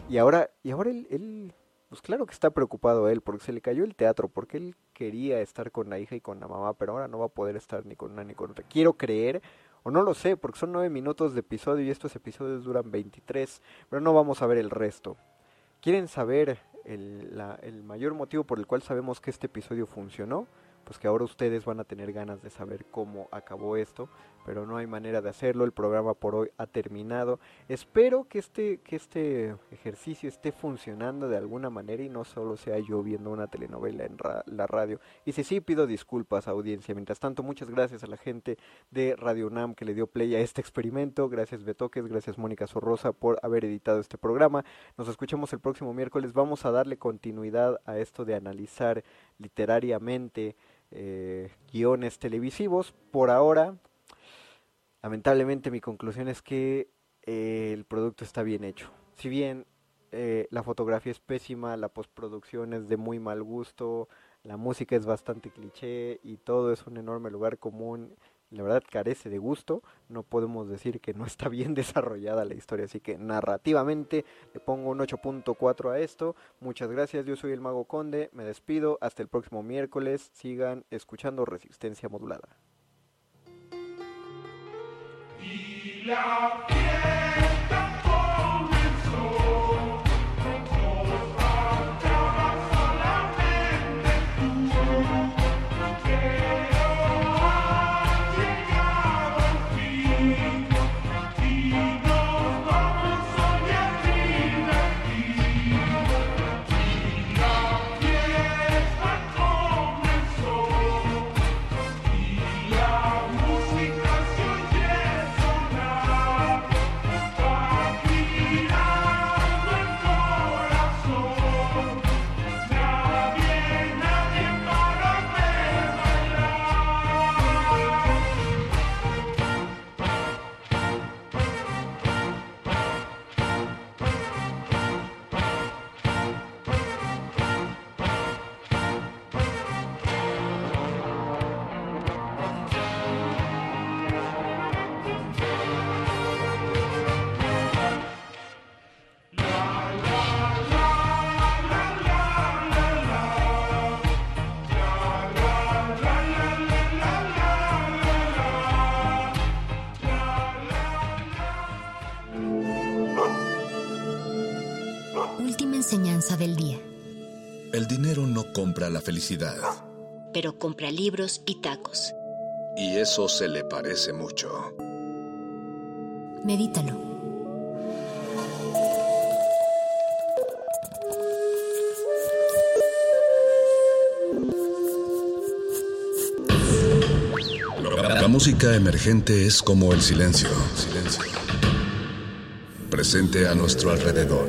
Y ahora, y ahora él, él, pues claro que está preocupado él, porque se le cayó el teatro, porque él quería estar con la hija y con la mamá, pero ahora no va a poder estar ni con una ni con otra. Quiero creer, o no lo sé, porque son nueve minutos de episodio y estos episodios duran 23, pero no vamos a ver el resto. ¿Quieren saber el mayor motivo por el cual sabemos que este episodio funcionó? Pues que ahora ustedes van a tener ganas de saber cómo acabó esto pero no hay manera de hacerlo. El programa por hoy ha terminado. Espero que este, que este ejercicio esté funcionando de alguna manera y no solo sea yo viendo una telenovela en la radio. Y si sí, pido disculpas, audiencia. Mientras tanto, muchas gracias a la gente de Radio UNAM que le dio play a este experimento. Gracias, Betoques. Gracias, Mónica Sorrosa, por haber editado este programa. Nos escuchamos el próximo miércoles. Vamos a darle continuidad a esto de analizar literariamente. Eh, guiones televisivos. Por ahora, lamentablemente mi conclusión es que eh, el producto está bien hecho. Si bien eh, la fotografía es pésima, la postproducción es de muy mal gusto, la música es bastante cliché y todo es un enorme lugar común, la verdad carece de gusto, no podemos decir que no está bien desarrollada la historia, así que narrativamente le pongo un 8.4 a esto. Muchas gracias, yo soy el Mago Conde, me despido, hasta el próximo miércoles, sigan escuchando Resistencia Modulada. La fiesta enseñanza del día. El dinero no compra la felicidad. Pero compra libros y tacos. Y eso se le parece mucho. Medítalo. La música emergente es como el silencio. Silencio. Presente a nuestro alrededor.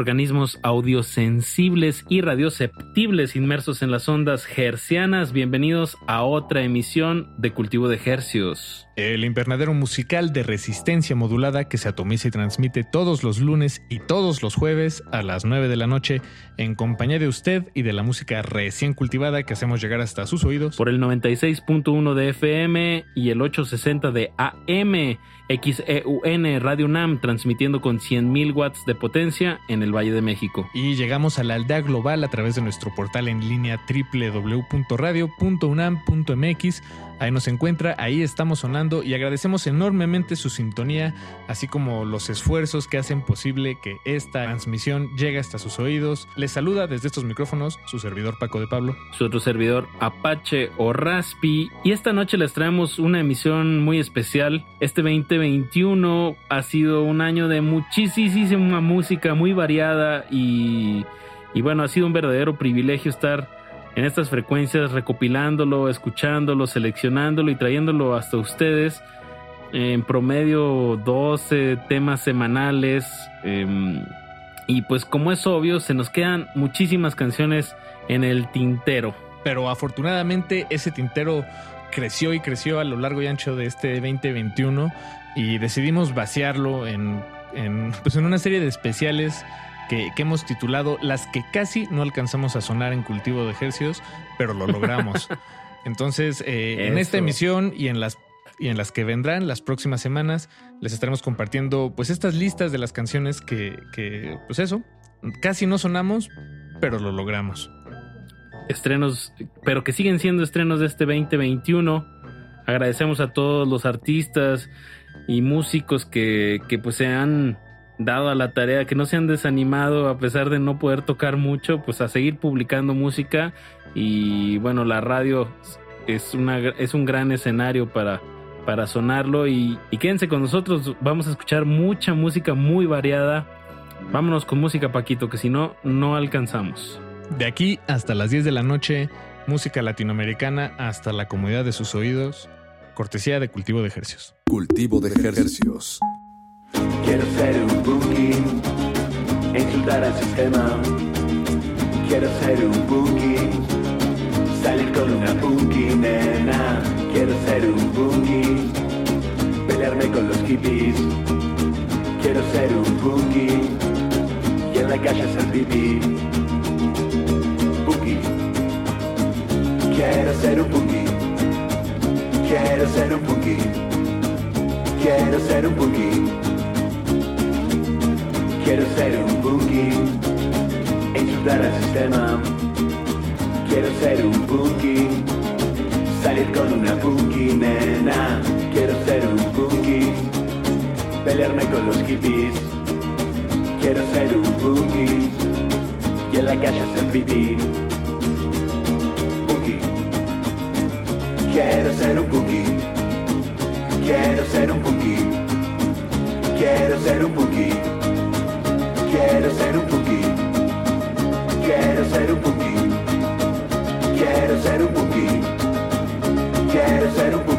Organismos audiosensibles y radioceptibles inmersos en las ondas hercianas. Bienvenidos a otra emisión de Cultivo de Hercios. El invernadero musical de resistencia modulada que se atomiza y transmite todos los lunes y todos los jueves a las 9 de la noche en compañía de usted y de la música recién cultivada que hacemos llegar hasta sus oídos. Por el 96.1 de FM y el 860 de AM. XEUN Radio UNAM transmitiendo con 100.000 watts de potencia en el Valle de México. Y llegamos a la aldea global a través de nuestro portal en línea www.radio.unam.mx Ahí nos encuentra, ahí estamos sonando y agradecemos enormemente su sintonía, así como los esfuerzos que hacen posible que esta transmisión llegue hasta sus oídos. Les saluda desde estos micrófonos su servidor Paco de Pablo. Su otro servidor Apache o Raspi. Y esta noche les traemos una emisión muy especial. Este 2021 ha sido un año de muchísima música muy variada y, y bueno, ha sido un verdadero privilegio estar en estas frecuencias recopilándolo, escuchándolo, seleccionándolo y trayéndolo hasta ustedes. En promedio 12 temas semanales. em, y pues como es obvio, se nos quedan muchísimas canciones en el tintero. Pero afortunadamente ese tintero creció y creció a lo largo y ancho de este 2021 y decidimos vaciarlo en, en, pues en una serie de especiales que, que hemos titulado Las que casi no alcanzamos a sonar en cultivo de ejercios, pero lo logramos. Entonces, eh, en esta emisión y en las y en las que vendrán las próximas semanas les estaremos compartiendo pues estas listas de las canciones que, que pues eso, casi no sonamos, pero lo logramos. estrenos, pero que siguen siendo estrenos de este 2021. Agradecemos a todos los artistas y músicos que, que pues se han dado a la tarea, que no se han desanimado a pesar de no poder tocar mucho, pues a seguir publicando música y bueno, la radio es, una, es un gran escenario para, para sonarlo y, y quédense con nosotros, vamos a escuchar mucha música muy variada. Vámonos con música, Paquito, que si no, no alcanzamos. De aquí hasta las 10 de la noche, música latinoamericana hasta la comodidad de sus oídos, cortesía de cultivo de ejercicios. Cultivo de ejercicios. Quiero ser un booking, insultar al sistema. Quiero ser un booking, salir con una bookie, nena. Quiero ser un booking, pelearme con los hippies. Quiero ser un booking y en la calle hacer pipí. Bookie, quiero ser un bookie, quiero ser un bookie, quiero ser un bookie. Quiero ser un boogie e insultar al sistema. Quiero ser un boogie, salir con una boogie, nena. Quiero ser un boogie, pelearme con los hippies. Quiero ser un boogie y en la calle hacer pipí. Boogie. Quiero ser un boogie. Quiero ser un boogie. Quiero ser un boogie. Quiero ser un boogie. Quiero ser un boogie. Quiero ser un boogie. Quiero ser un boogie.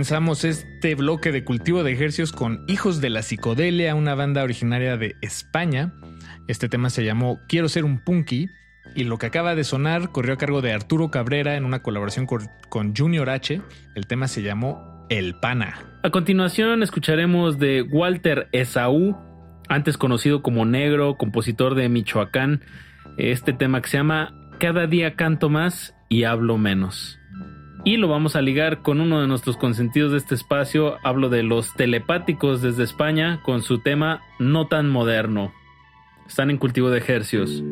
Comenzamos este bloque de cultivo de ejercicios con Hijos de la Psicodelia, una banda originaria de España. Este tema se llamó Quiero ser un punky y lo que acaba de sonar corrió a cargo de Arturo Cabrera en una colaboración con, Junior H. El tema se llamó El Pana. A continuación escucharemos de Walter Esaú, antes conocido como Negro, compositor de Michoacán, este tema que se llama Cada día canto más y hablo menos. Y lo vamos a ligar con uno de nuestros consentidos de este espacio. Hablo de los telepáticos desde España con su tema No tan moderno. Están en cultivo de ejercios.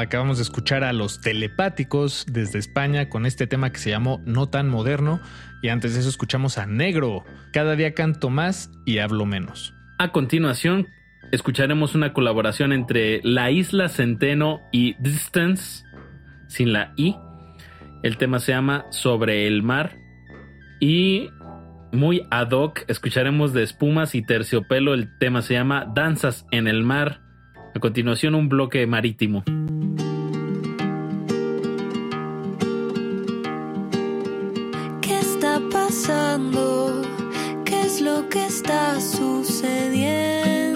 Acabamos de escuchar a los telepáticos desde España con este tema que se llamó No tan moderno y antes de eso escuchamos a Negro. Cada día canto más y hablo menos. A continuación, escucharemos una colaboración entre La Isla Centeno y Distance, sin la I. El tema se llama Sobre el Mar. Y muy ad hoc, escucharemos de Espumas y Terciopelo. El tema se llama Danzas en el Mar. A continuación, un bloque marítimo. Que está sucediendo?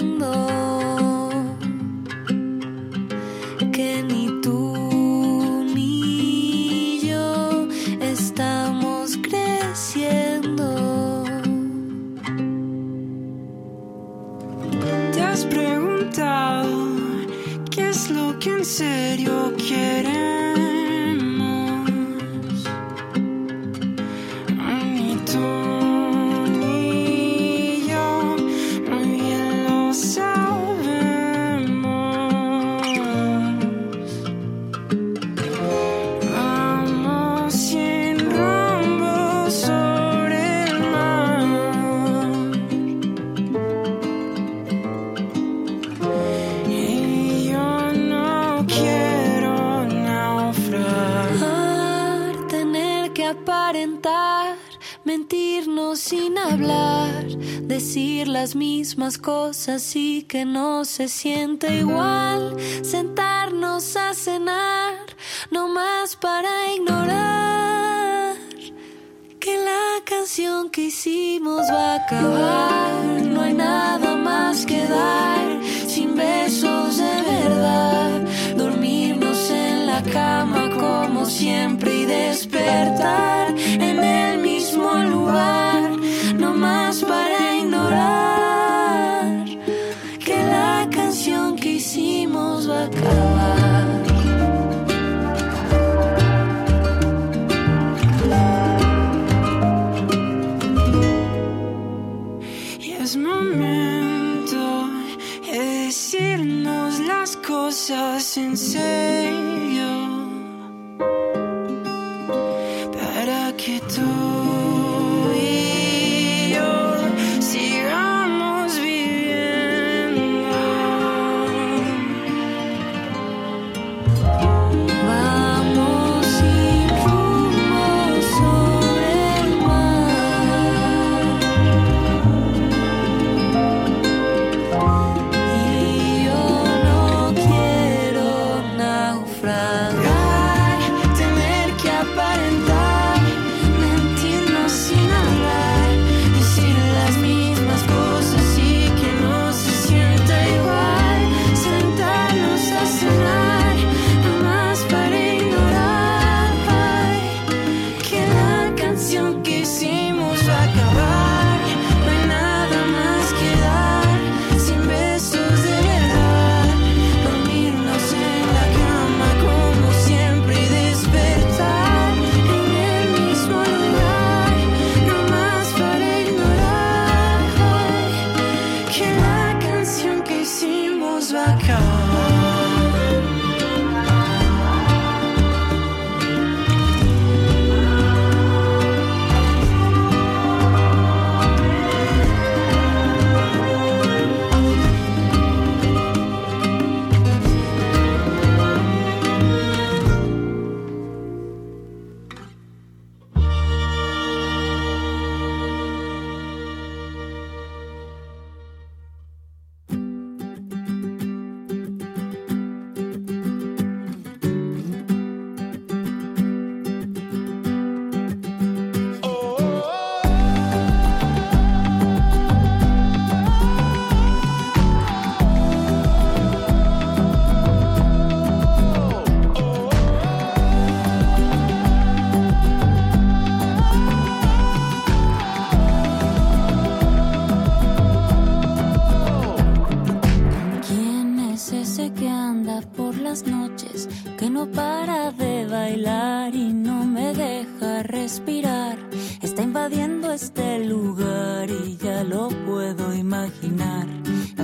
Aparentar, mentirnos sin hablar, decir las mismas cosas y que no se siente igual, sentarnos a cenar, no más para ignorar que la canción que hicimos va a acabar, no hay nada más que dar, sin besos de verdad, cama como siempre y despertar en el mismo lugar, no más para ignorar que la canción que hicimos va a acabar. Y es momento de decirnos las cosas en serio.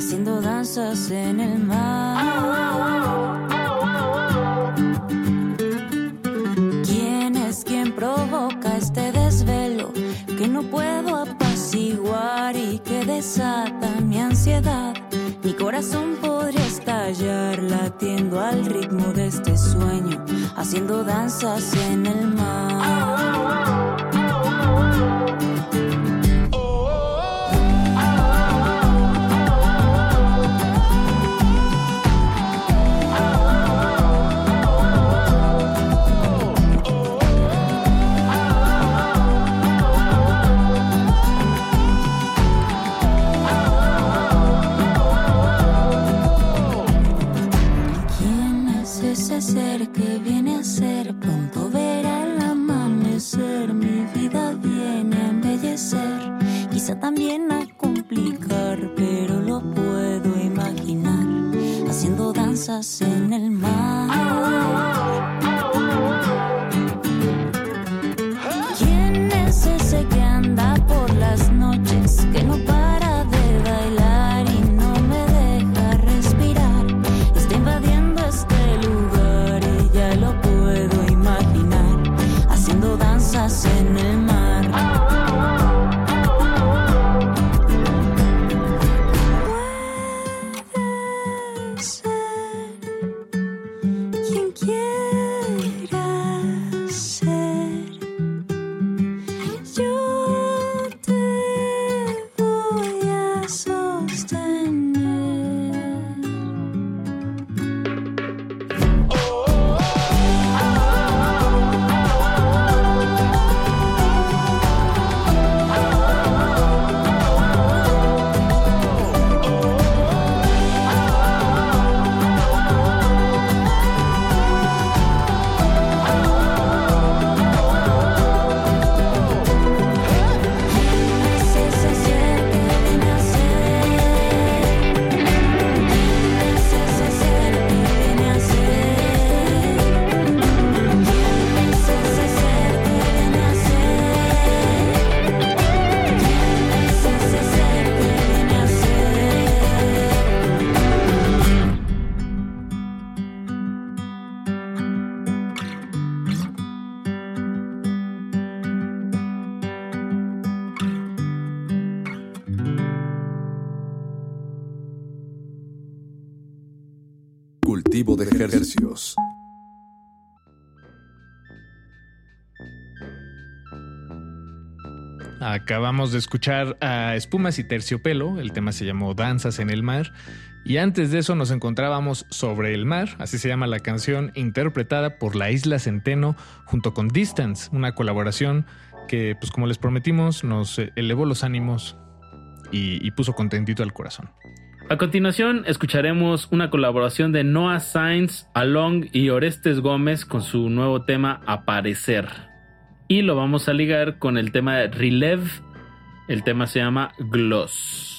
haciendo danzas en el mar. ¿Quién es quien provoca este desvelo que no puedo apaciguar y que desata mi ansiedad? Mi corazón podría estallar latiendo al ritmo de este sueño, haciendo danzas en el mar. también a complicar, pero lo puedo imaginar haciendo danzas en el mar. Acabamos de escuchar a Espumas y Terciopelo, el tema se llamó Danzas en el Mar, y antes de eso nos encontrábamos Sobre el Mar, así se llama la canción, interpretada por la Isla Centeno junto con Distance, una colaboración que, pues como les prometimos, nos eh, elevó los ánimos y, y puso contentito al corazón. A continuación escucharemos una colaboración de Noah Sainz, Along y Orestes Gómez con su nuevo tema Aparecer y lo vamos a ligar con el tema de Releve. El tema se llama Gloss.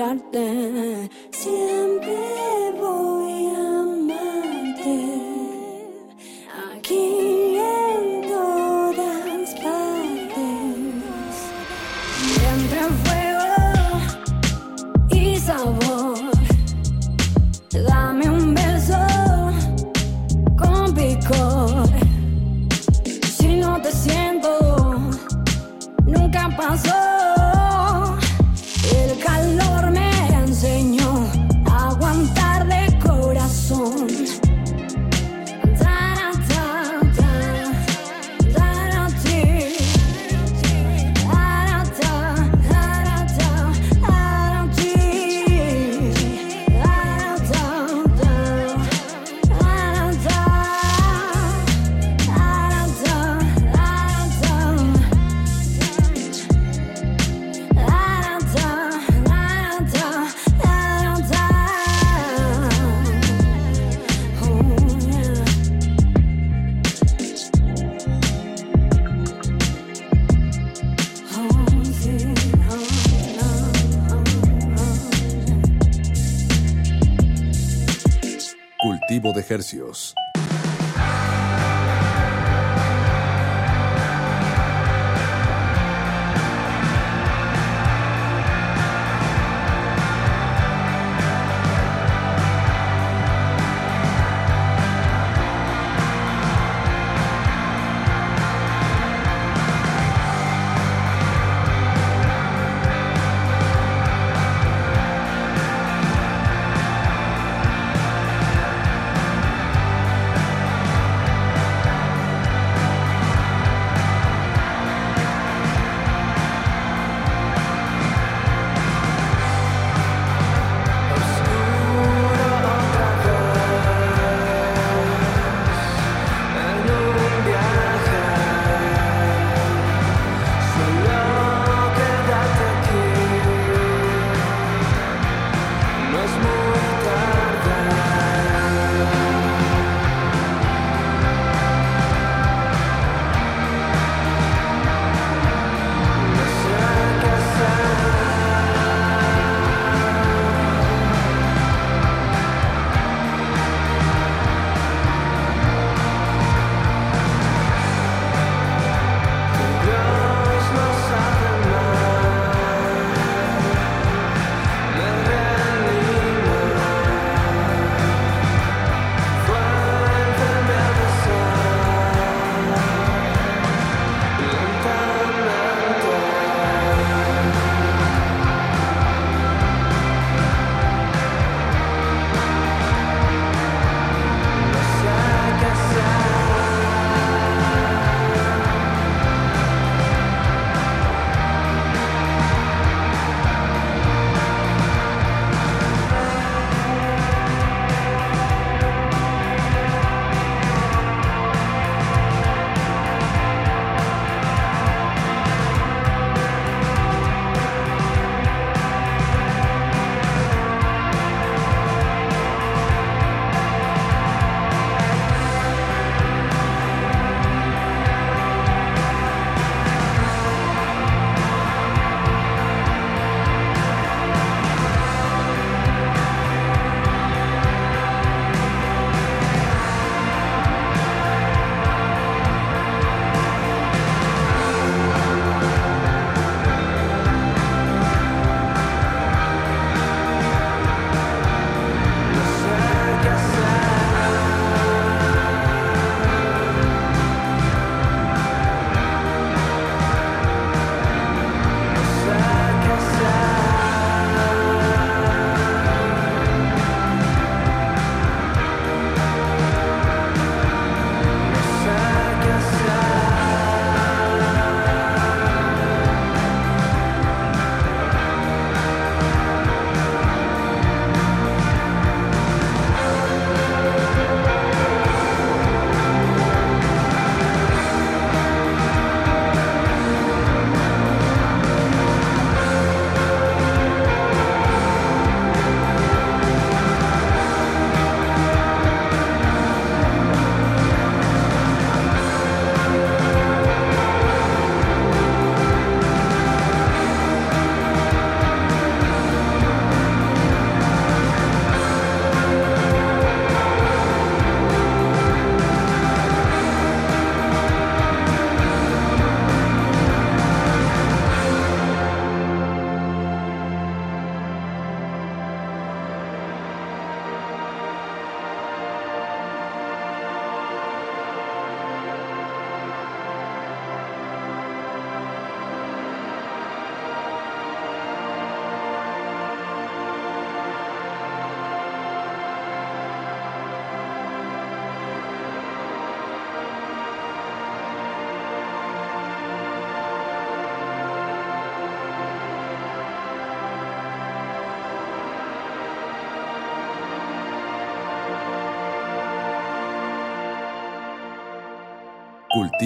Aunque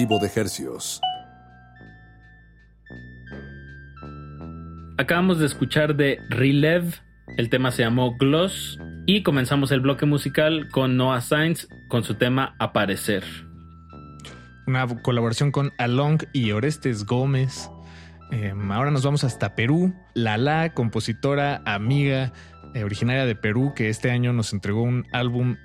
de hercios. Acabamos de escuchar de Releve, el tema se llamó Gloss, y comenzamos el bloque musical con Noah Sainz con su tema Aparecer. Una colaboración con Along y Orestes Gómez. Em, ahora nos vamos hasta Perú. Lala, compositora, amiga, eh, originaria de Perú, que este año nos entregó un álbum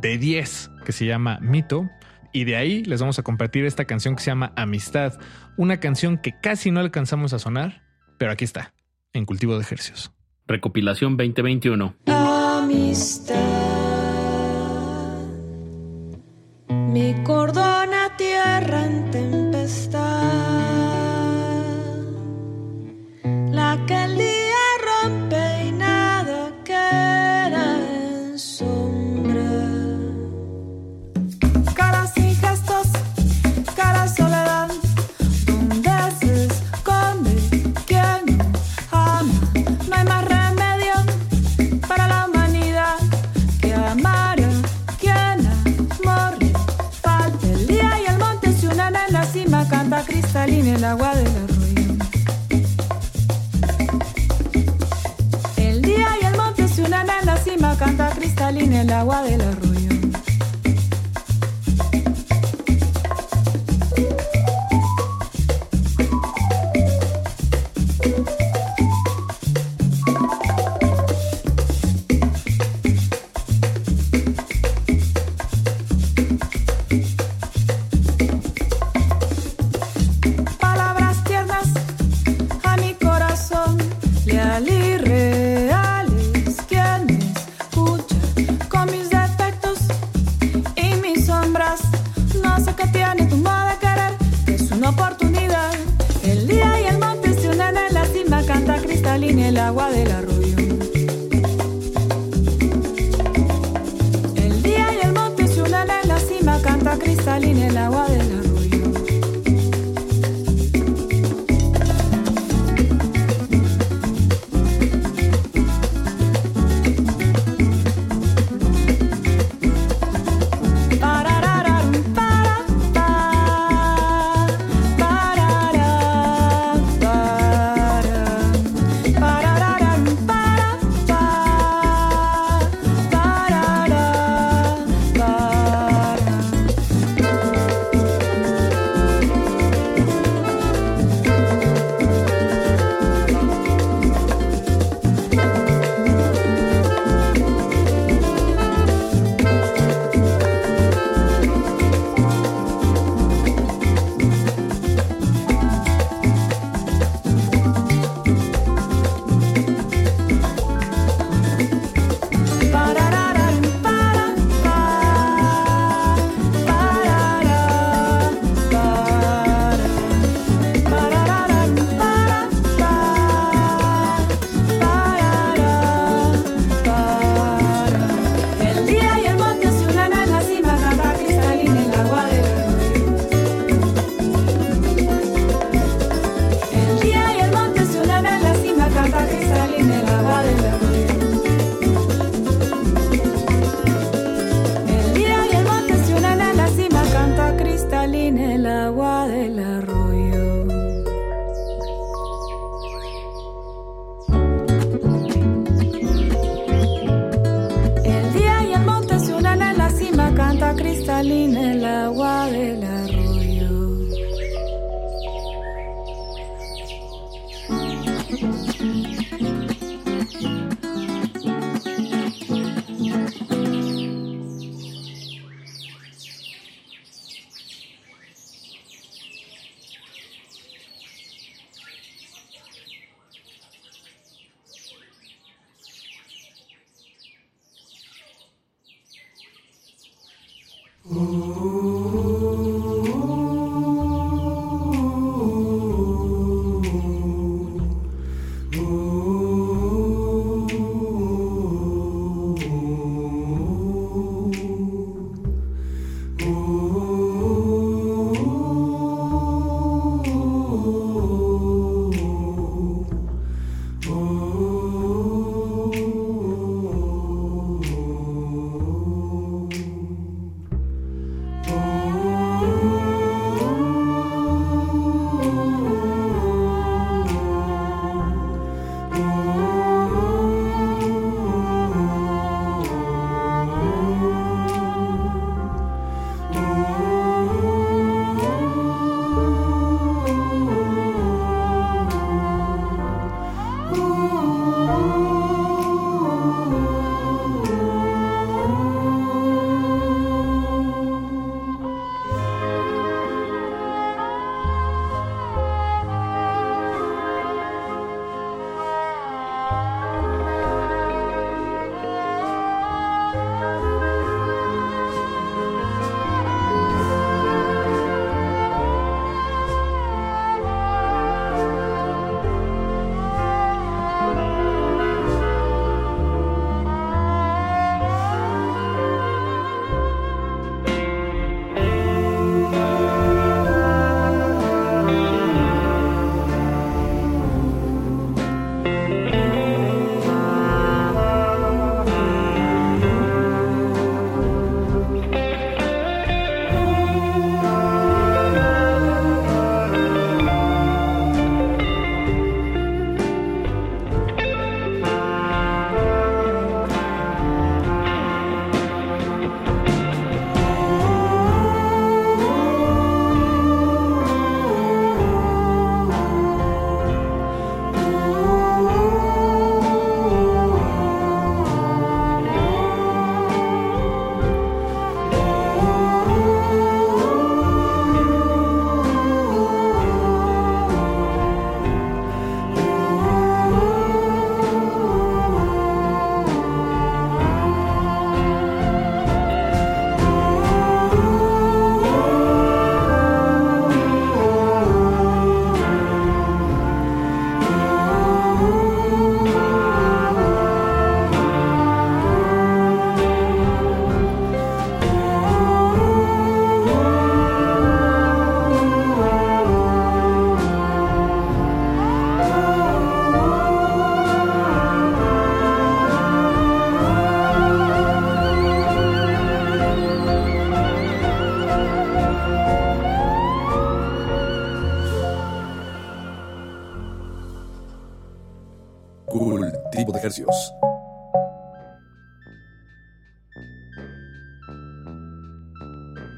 de 10 que se llama Mito y de ahí les vamos a compartir esta canción que se llama Amistad, una canción que casi no alcanzamos a sonar, pero aquí está, en cultivo de ejercicios. Recopilación 2021. Amistad, mi cordón a tierra en tempestad.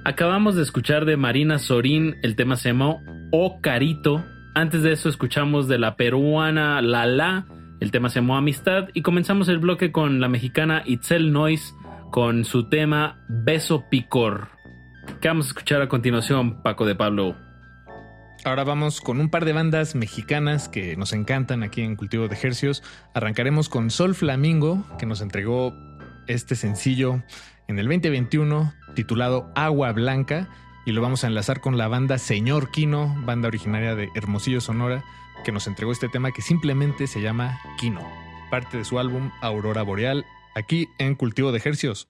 Acabamos de escuchar de Marina Sorín, el tema se llamó O Carito. Antes de eso escuchamos de la peruana Lala, el tema se llamó Amistad. Y comenzamos el bloque con la mexicana Itzel Noise con su tema Beso Picor. ¿Qué vamos a escuchar a continuación, Paco de Pablo? Ahora vamos con un par de bandas mexicanas que nos encantan aquí en Cultivo de Hercios. Arrancaremos con Sol Flamingo, que nos entregó este sencillo en el 2021 titulado Agua Blanca y lo vamos a enlazar con la banda Señor Kino, banda originaria de Hermosillo, Sonora, que nos entregó este tema que simplemente se llama Kino, parte de su álbum Aurora Boreal, aquí en Cultivo de Hercios.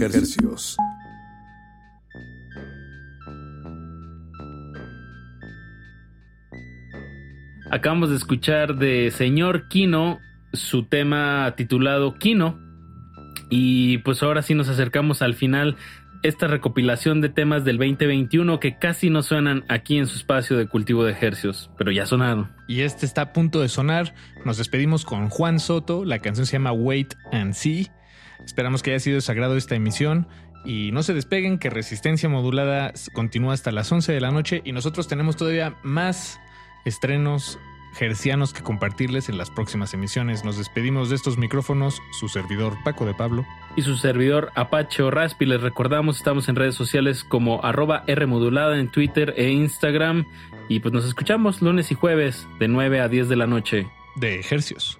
De ejercicios. Acabamos de escuchar de Señor Kino su tema titulado Kino. Y pues ahora sí nos acercamos al final. Esta recopilación de temas del 2021 que casi no suenan aquí en su espacio de cultivo de ejercicios, pero ya sonaron. Y este está a punto de sonar. Nos despedimos con Juan Soto. La canción se llama Wait and See. Esperamos que haya sido de sagrado esta emisión. Y no se despeguen, que Resistencia Modulada continúa hasta las 11 de la noche. Y nosotros tenemos todavía más estrenos gercianos que compartirles en las próximas emisiones. Nos despedimos de estos micrófonos, su servidor Paco de Pablo. Y su servidor Apache Raspi, les recordamos, estamos en redes sociales como arroba Rmodulada en Twitter e Instagram. Y pues nos escuchamos lunes y jueves de 9 a 10 de la noche. De ejercicios.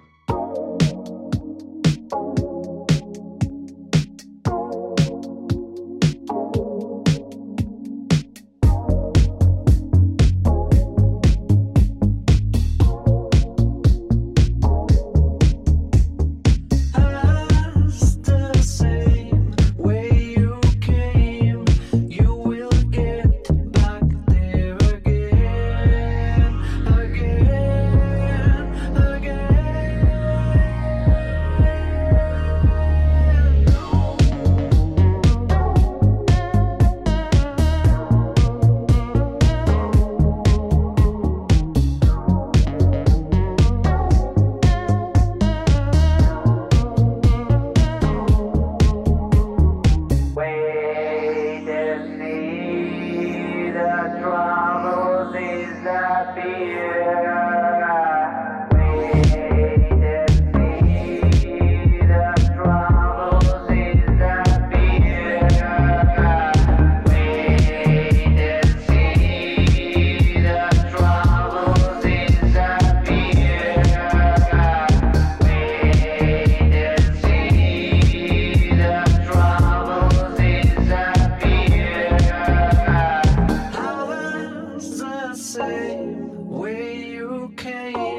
Way you came,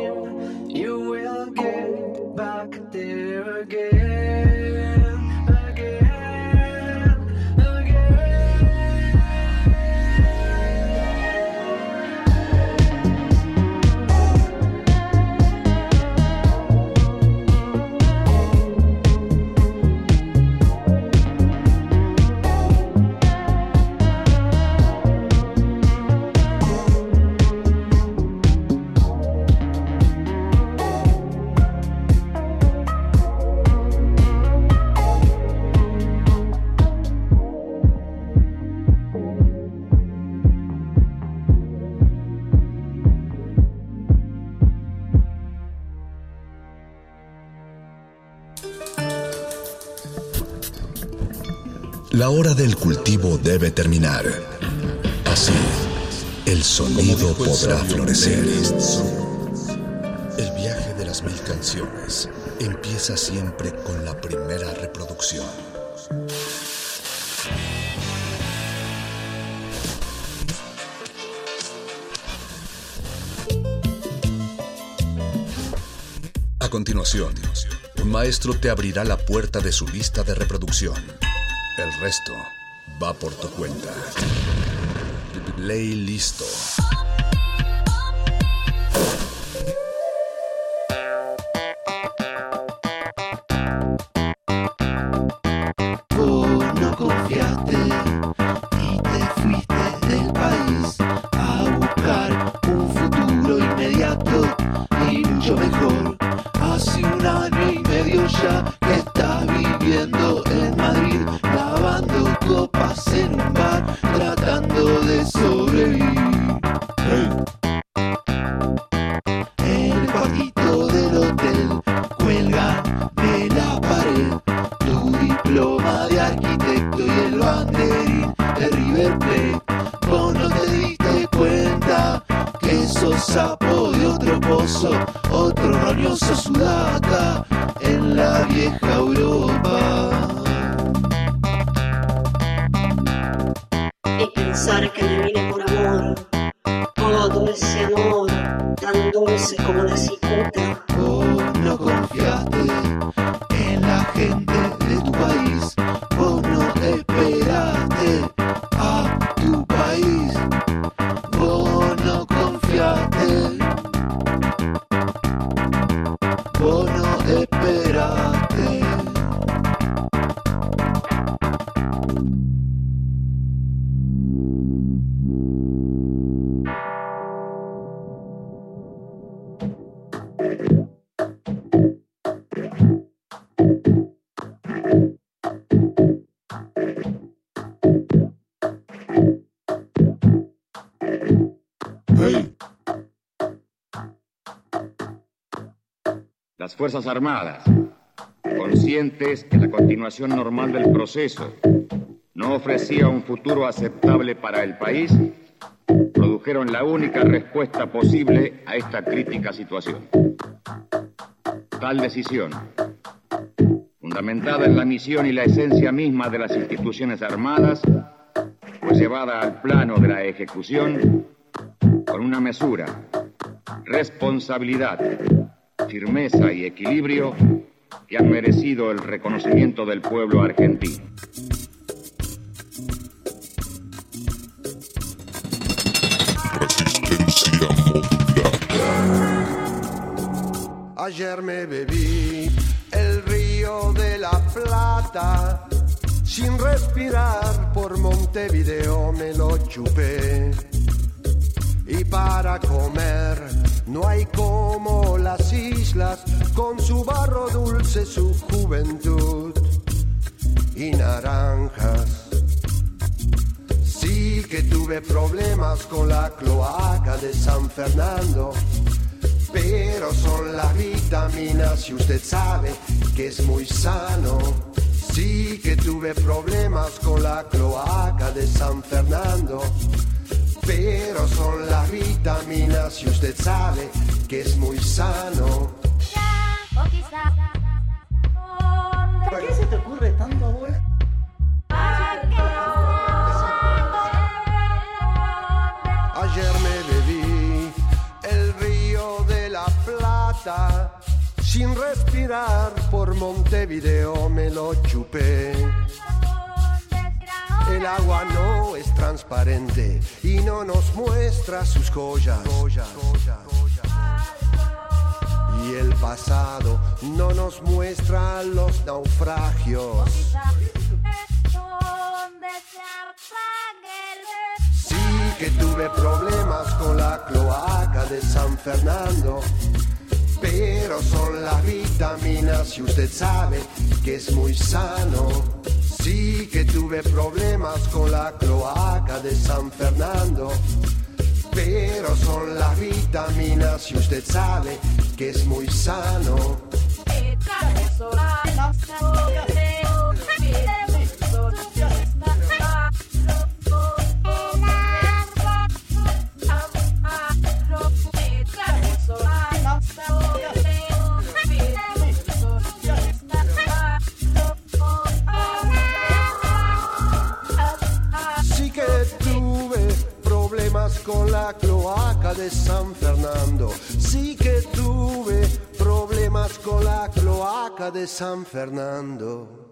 La hora del cultivo debe terminar. Así, el sonido podrá florecer. El viaje de las mil canciones empieza siempre con la primera reproducción. A continuación, un maestro te abrirá la puerta de su lista de reproducción. El resto va por tu cuenta. Play listo. Las Fuerzas Armadas, conscientes que la continuación normal del proceso no ofrecía un futuro aceptable para el país, produjeron la única respuesta posible a esta crítica situación. Tal decisión, fundamentada en la misión y la esencia misma de las instituciones armadas, fue llevada al plano de la ejecución con una mesura, responsabilidad, firmeza y equilibrio que han merecido el reconocimiento del pueblo argentino. Resistencia Ayer me bebí el río de la Plata, sin respirar por Montevideo me lo chupé. Y para comer no hay como las islas con su barro dulce, su juventud y naranjas. Sí que tuve problemas con la cloaca de San Fernando, pero son las vitaminas y usted sabe que es muy sano. Sí que tuve problemas con la cloaca de San Fernando, pero son las vitaminas y usted sabe que es muy sano. ¿Por qué se te ocurre tanto, abuelo? Ayer me bebí el río de la Plata, sin respirar por Montevideo me lo chupé. El agua no es transparente y no nos muestra sus joyas. Y el pasado no nos muestra los naufragios. Sí que tuve problemas con la cloaca de San Fernando, pero son las vitaminas y usted sabe que es muy sano. Sí que tuve problemas con la cloaca de San Fernando, pero son las vitaminas y usted sabe que es muy sano. La cloaca de San Fernando. Sí que tuve problemas con la cloaca de San Fernando.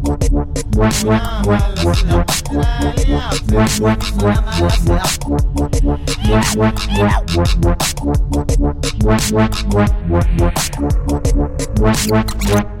What, what, what?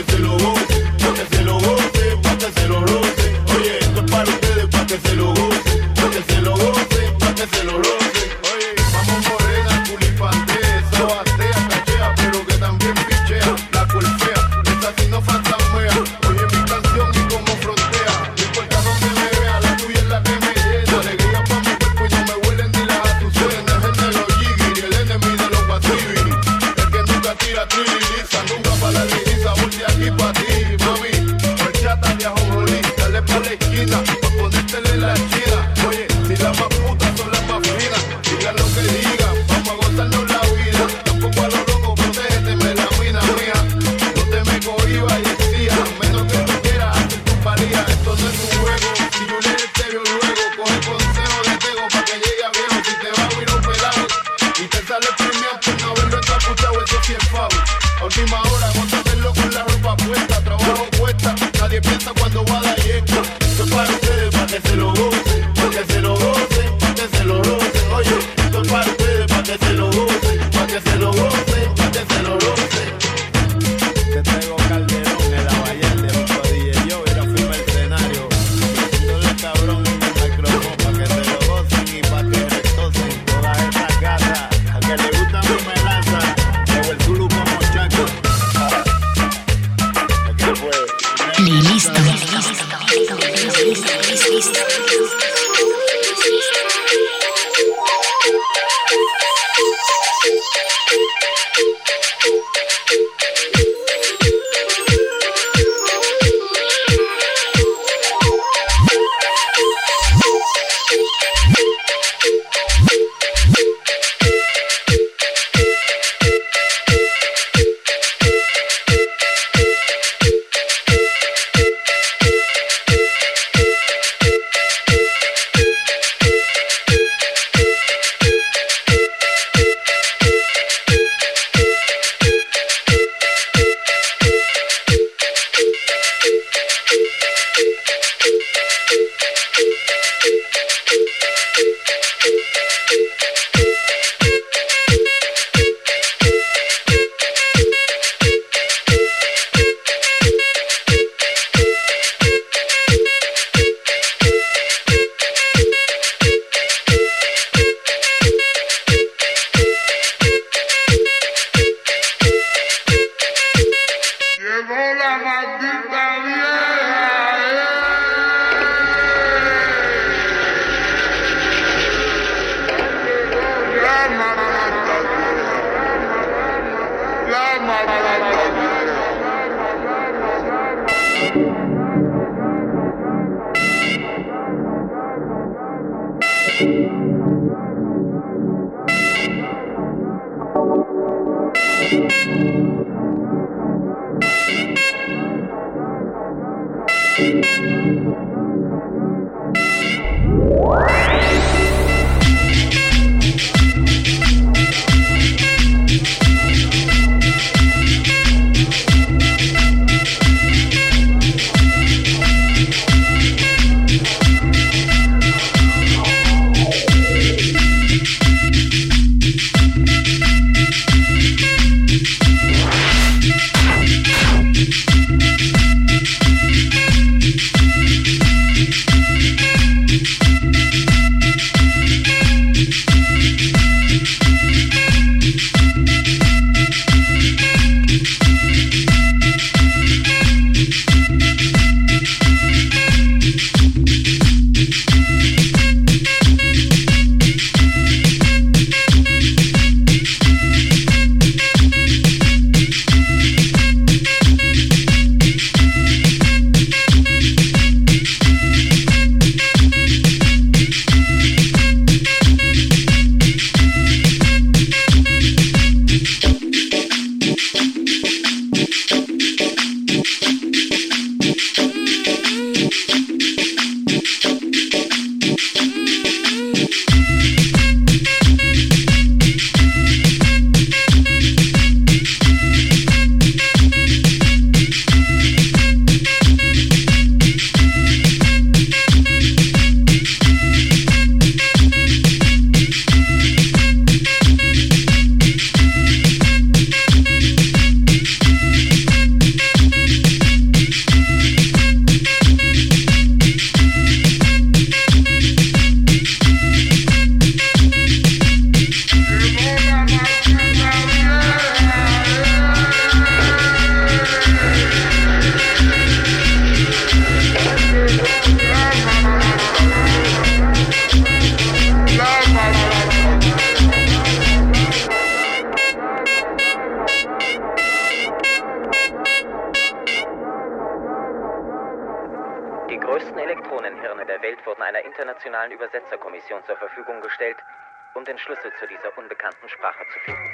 se te lo voy internationalen Übersetzerkommission zur Verfügung gestellt, um den Schlüssel zu dieser unbekannten Sprache zu finden.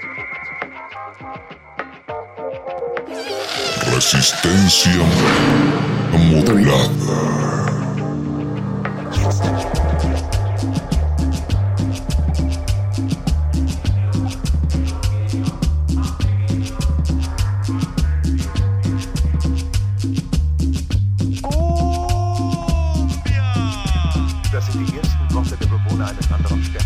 Resistencia modulada. anderen Sternen.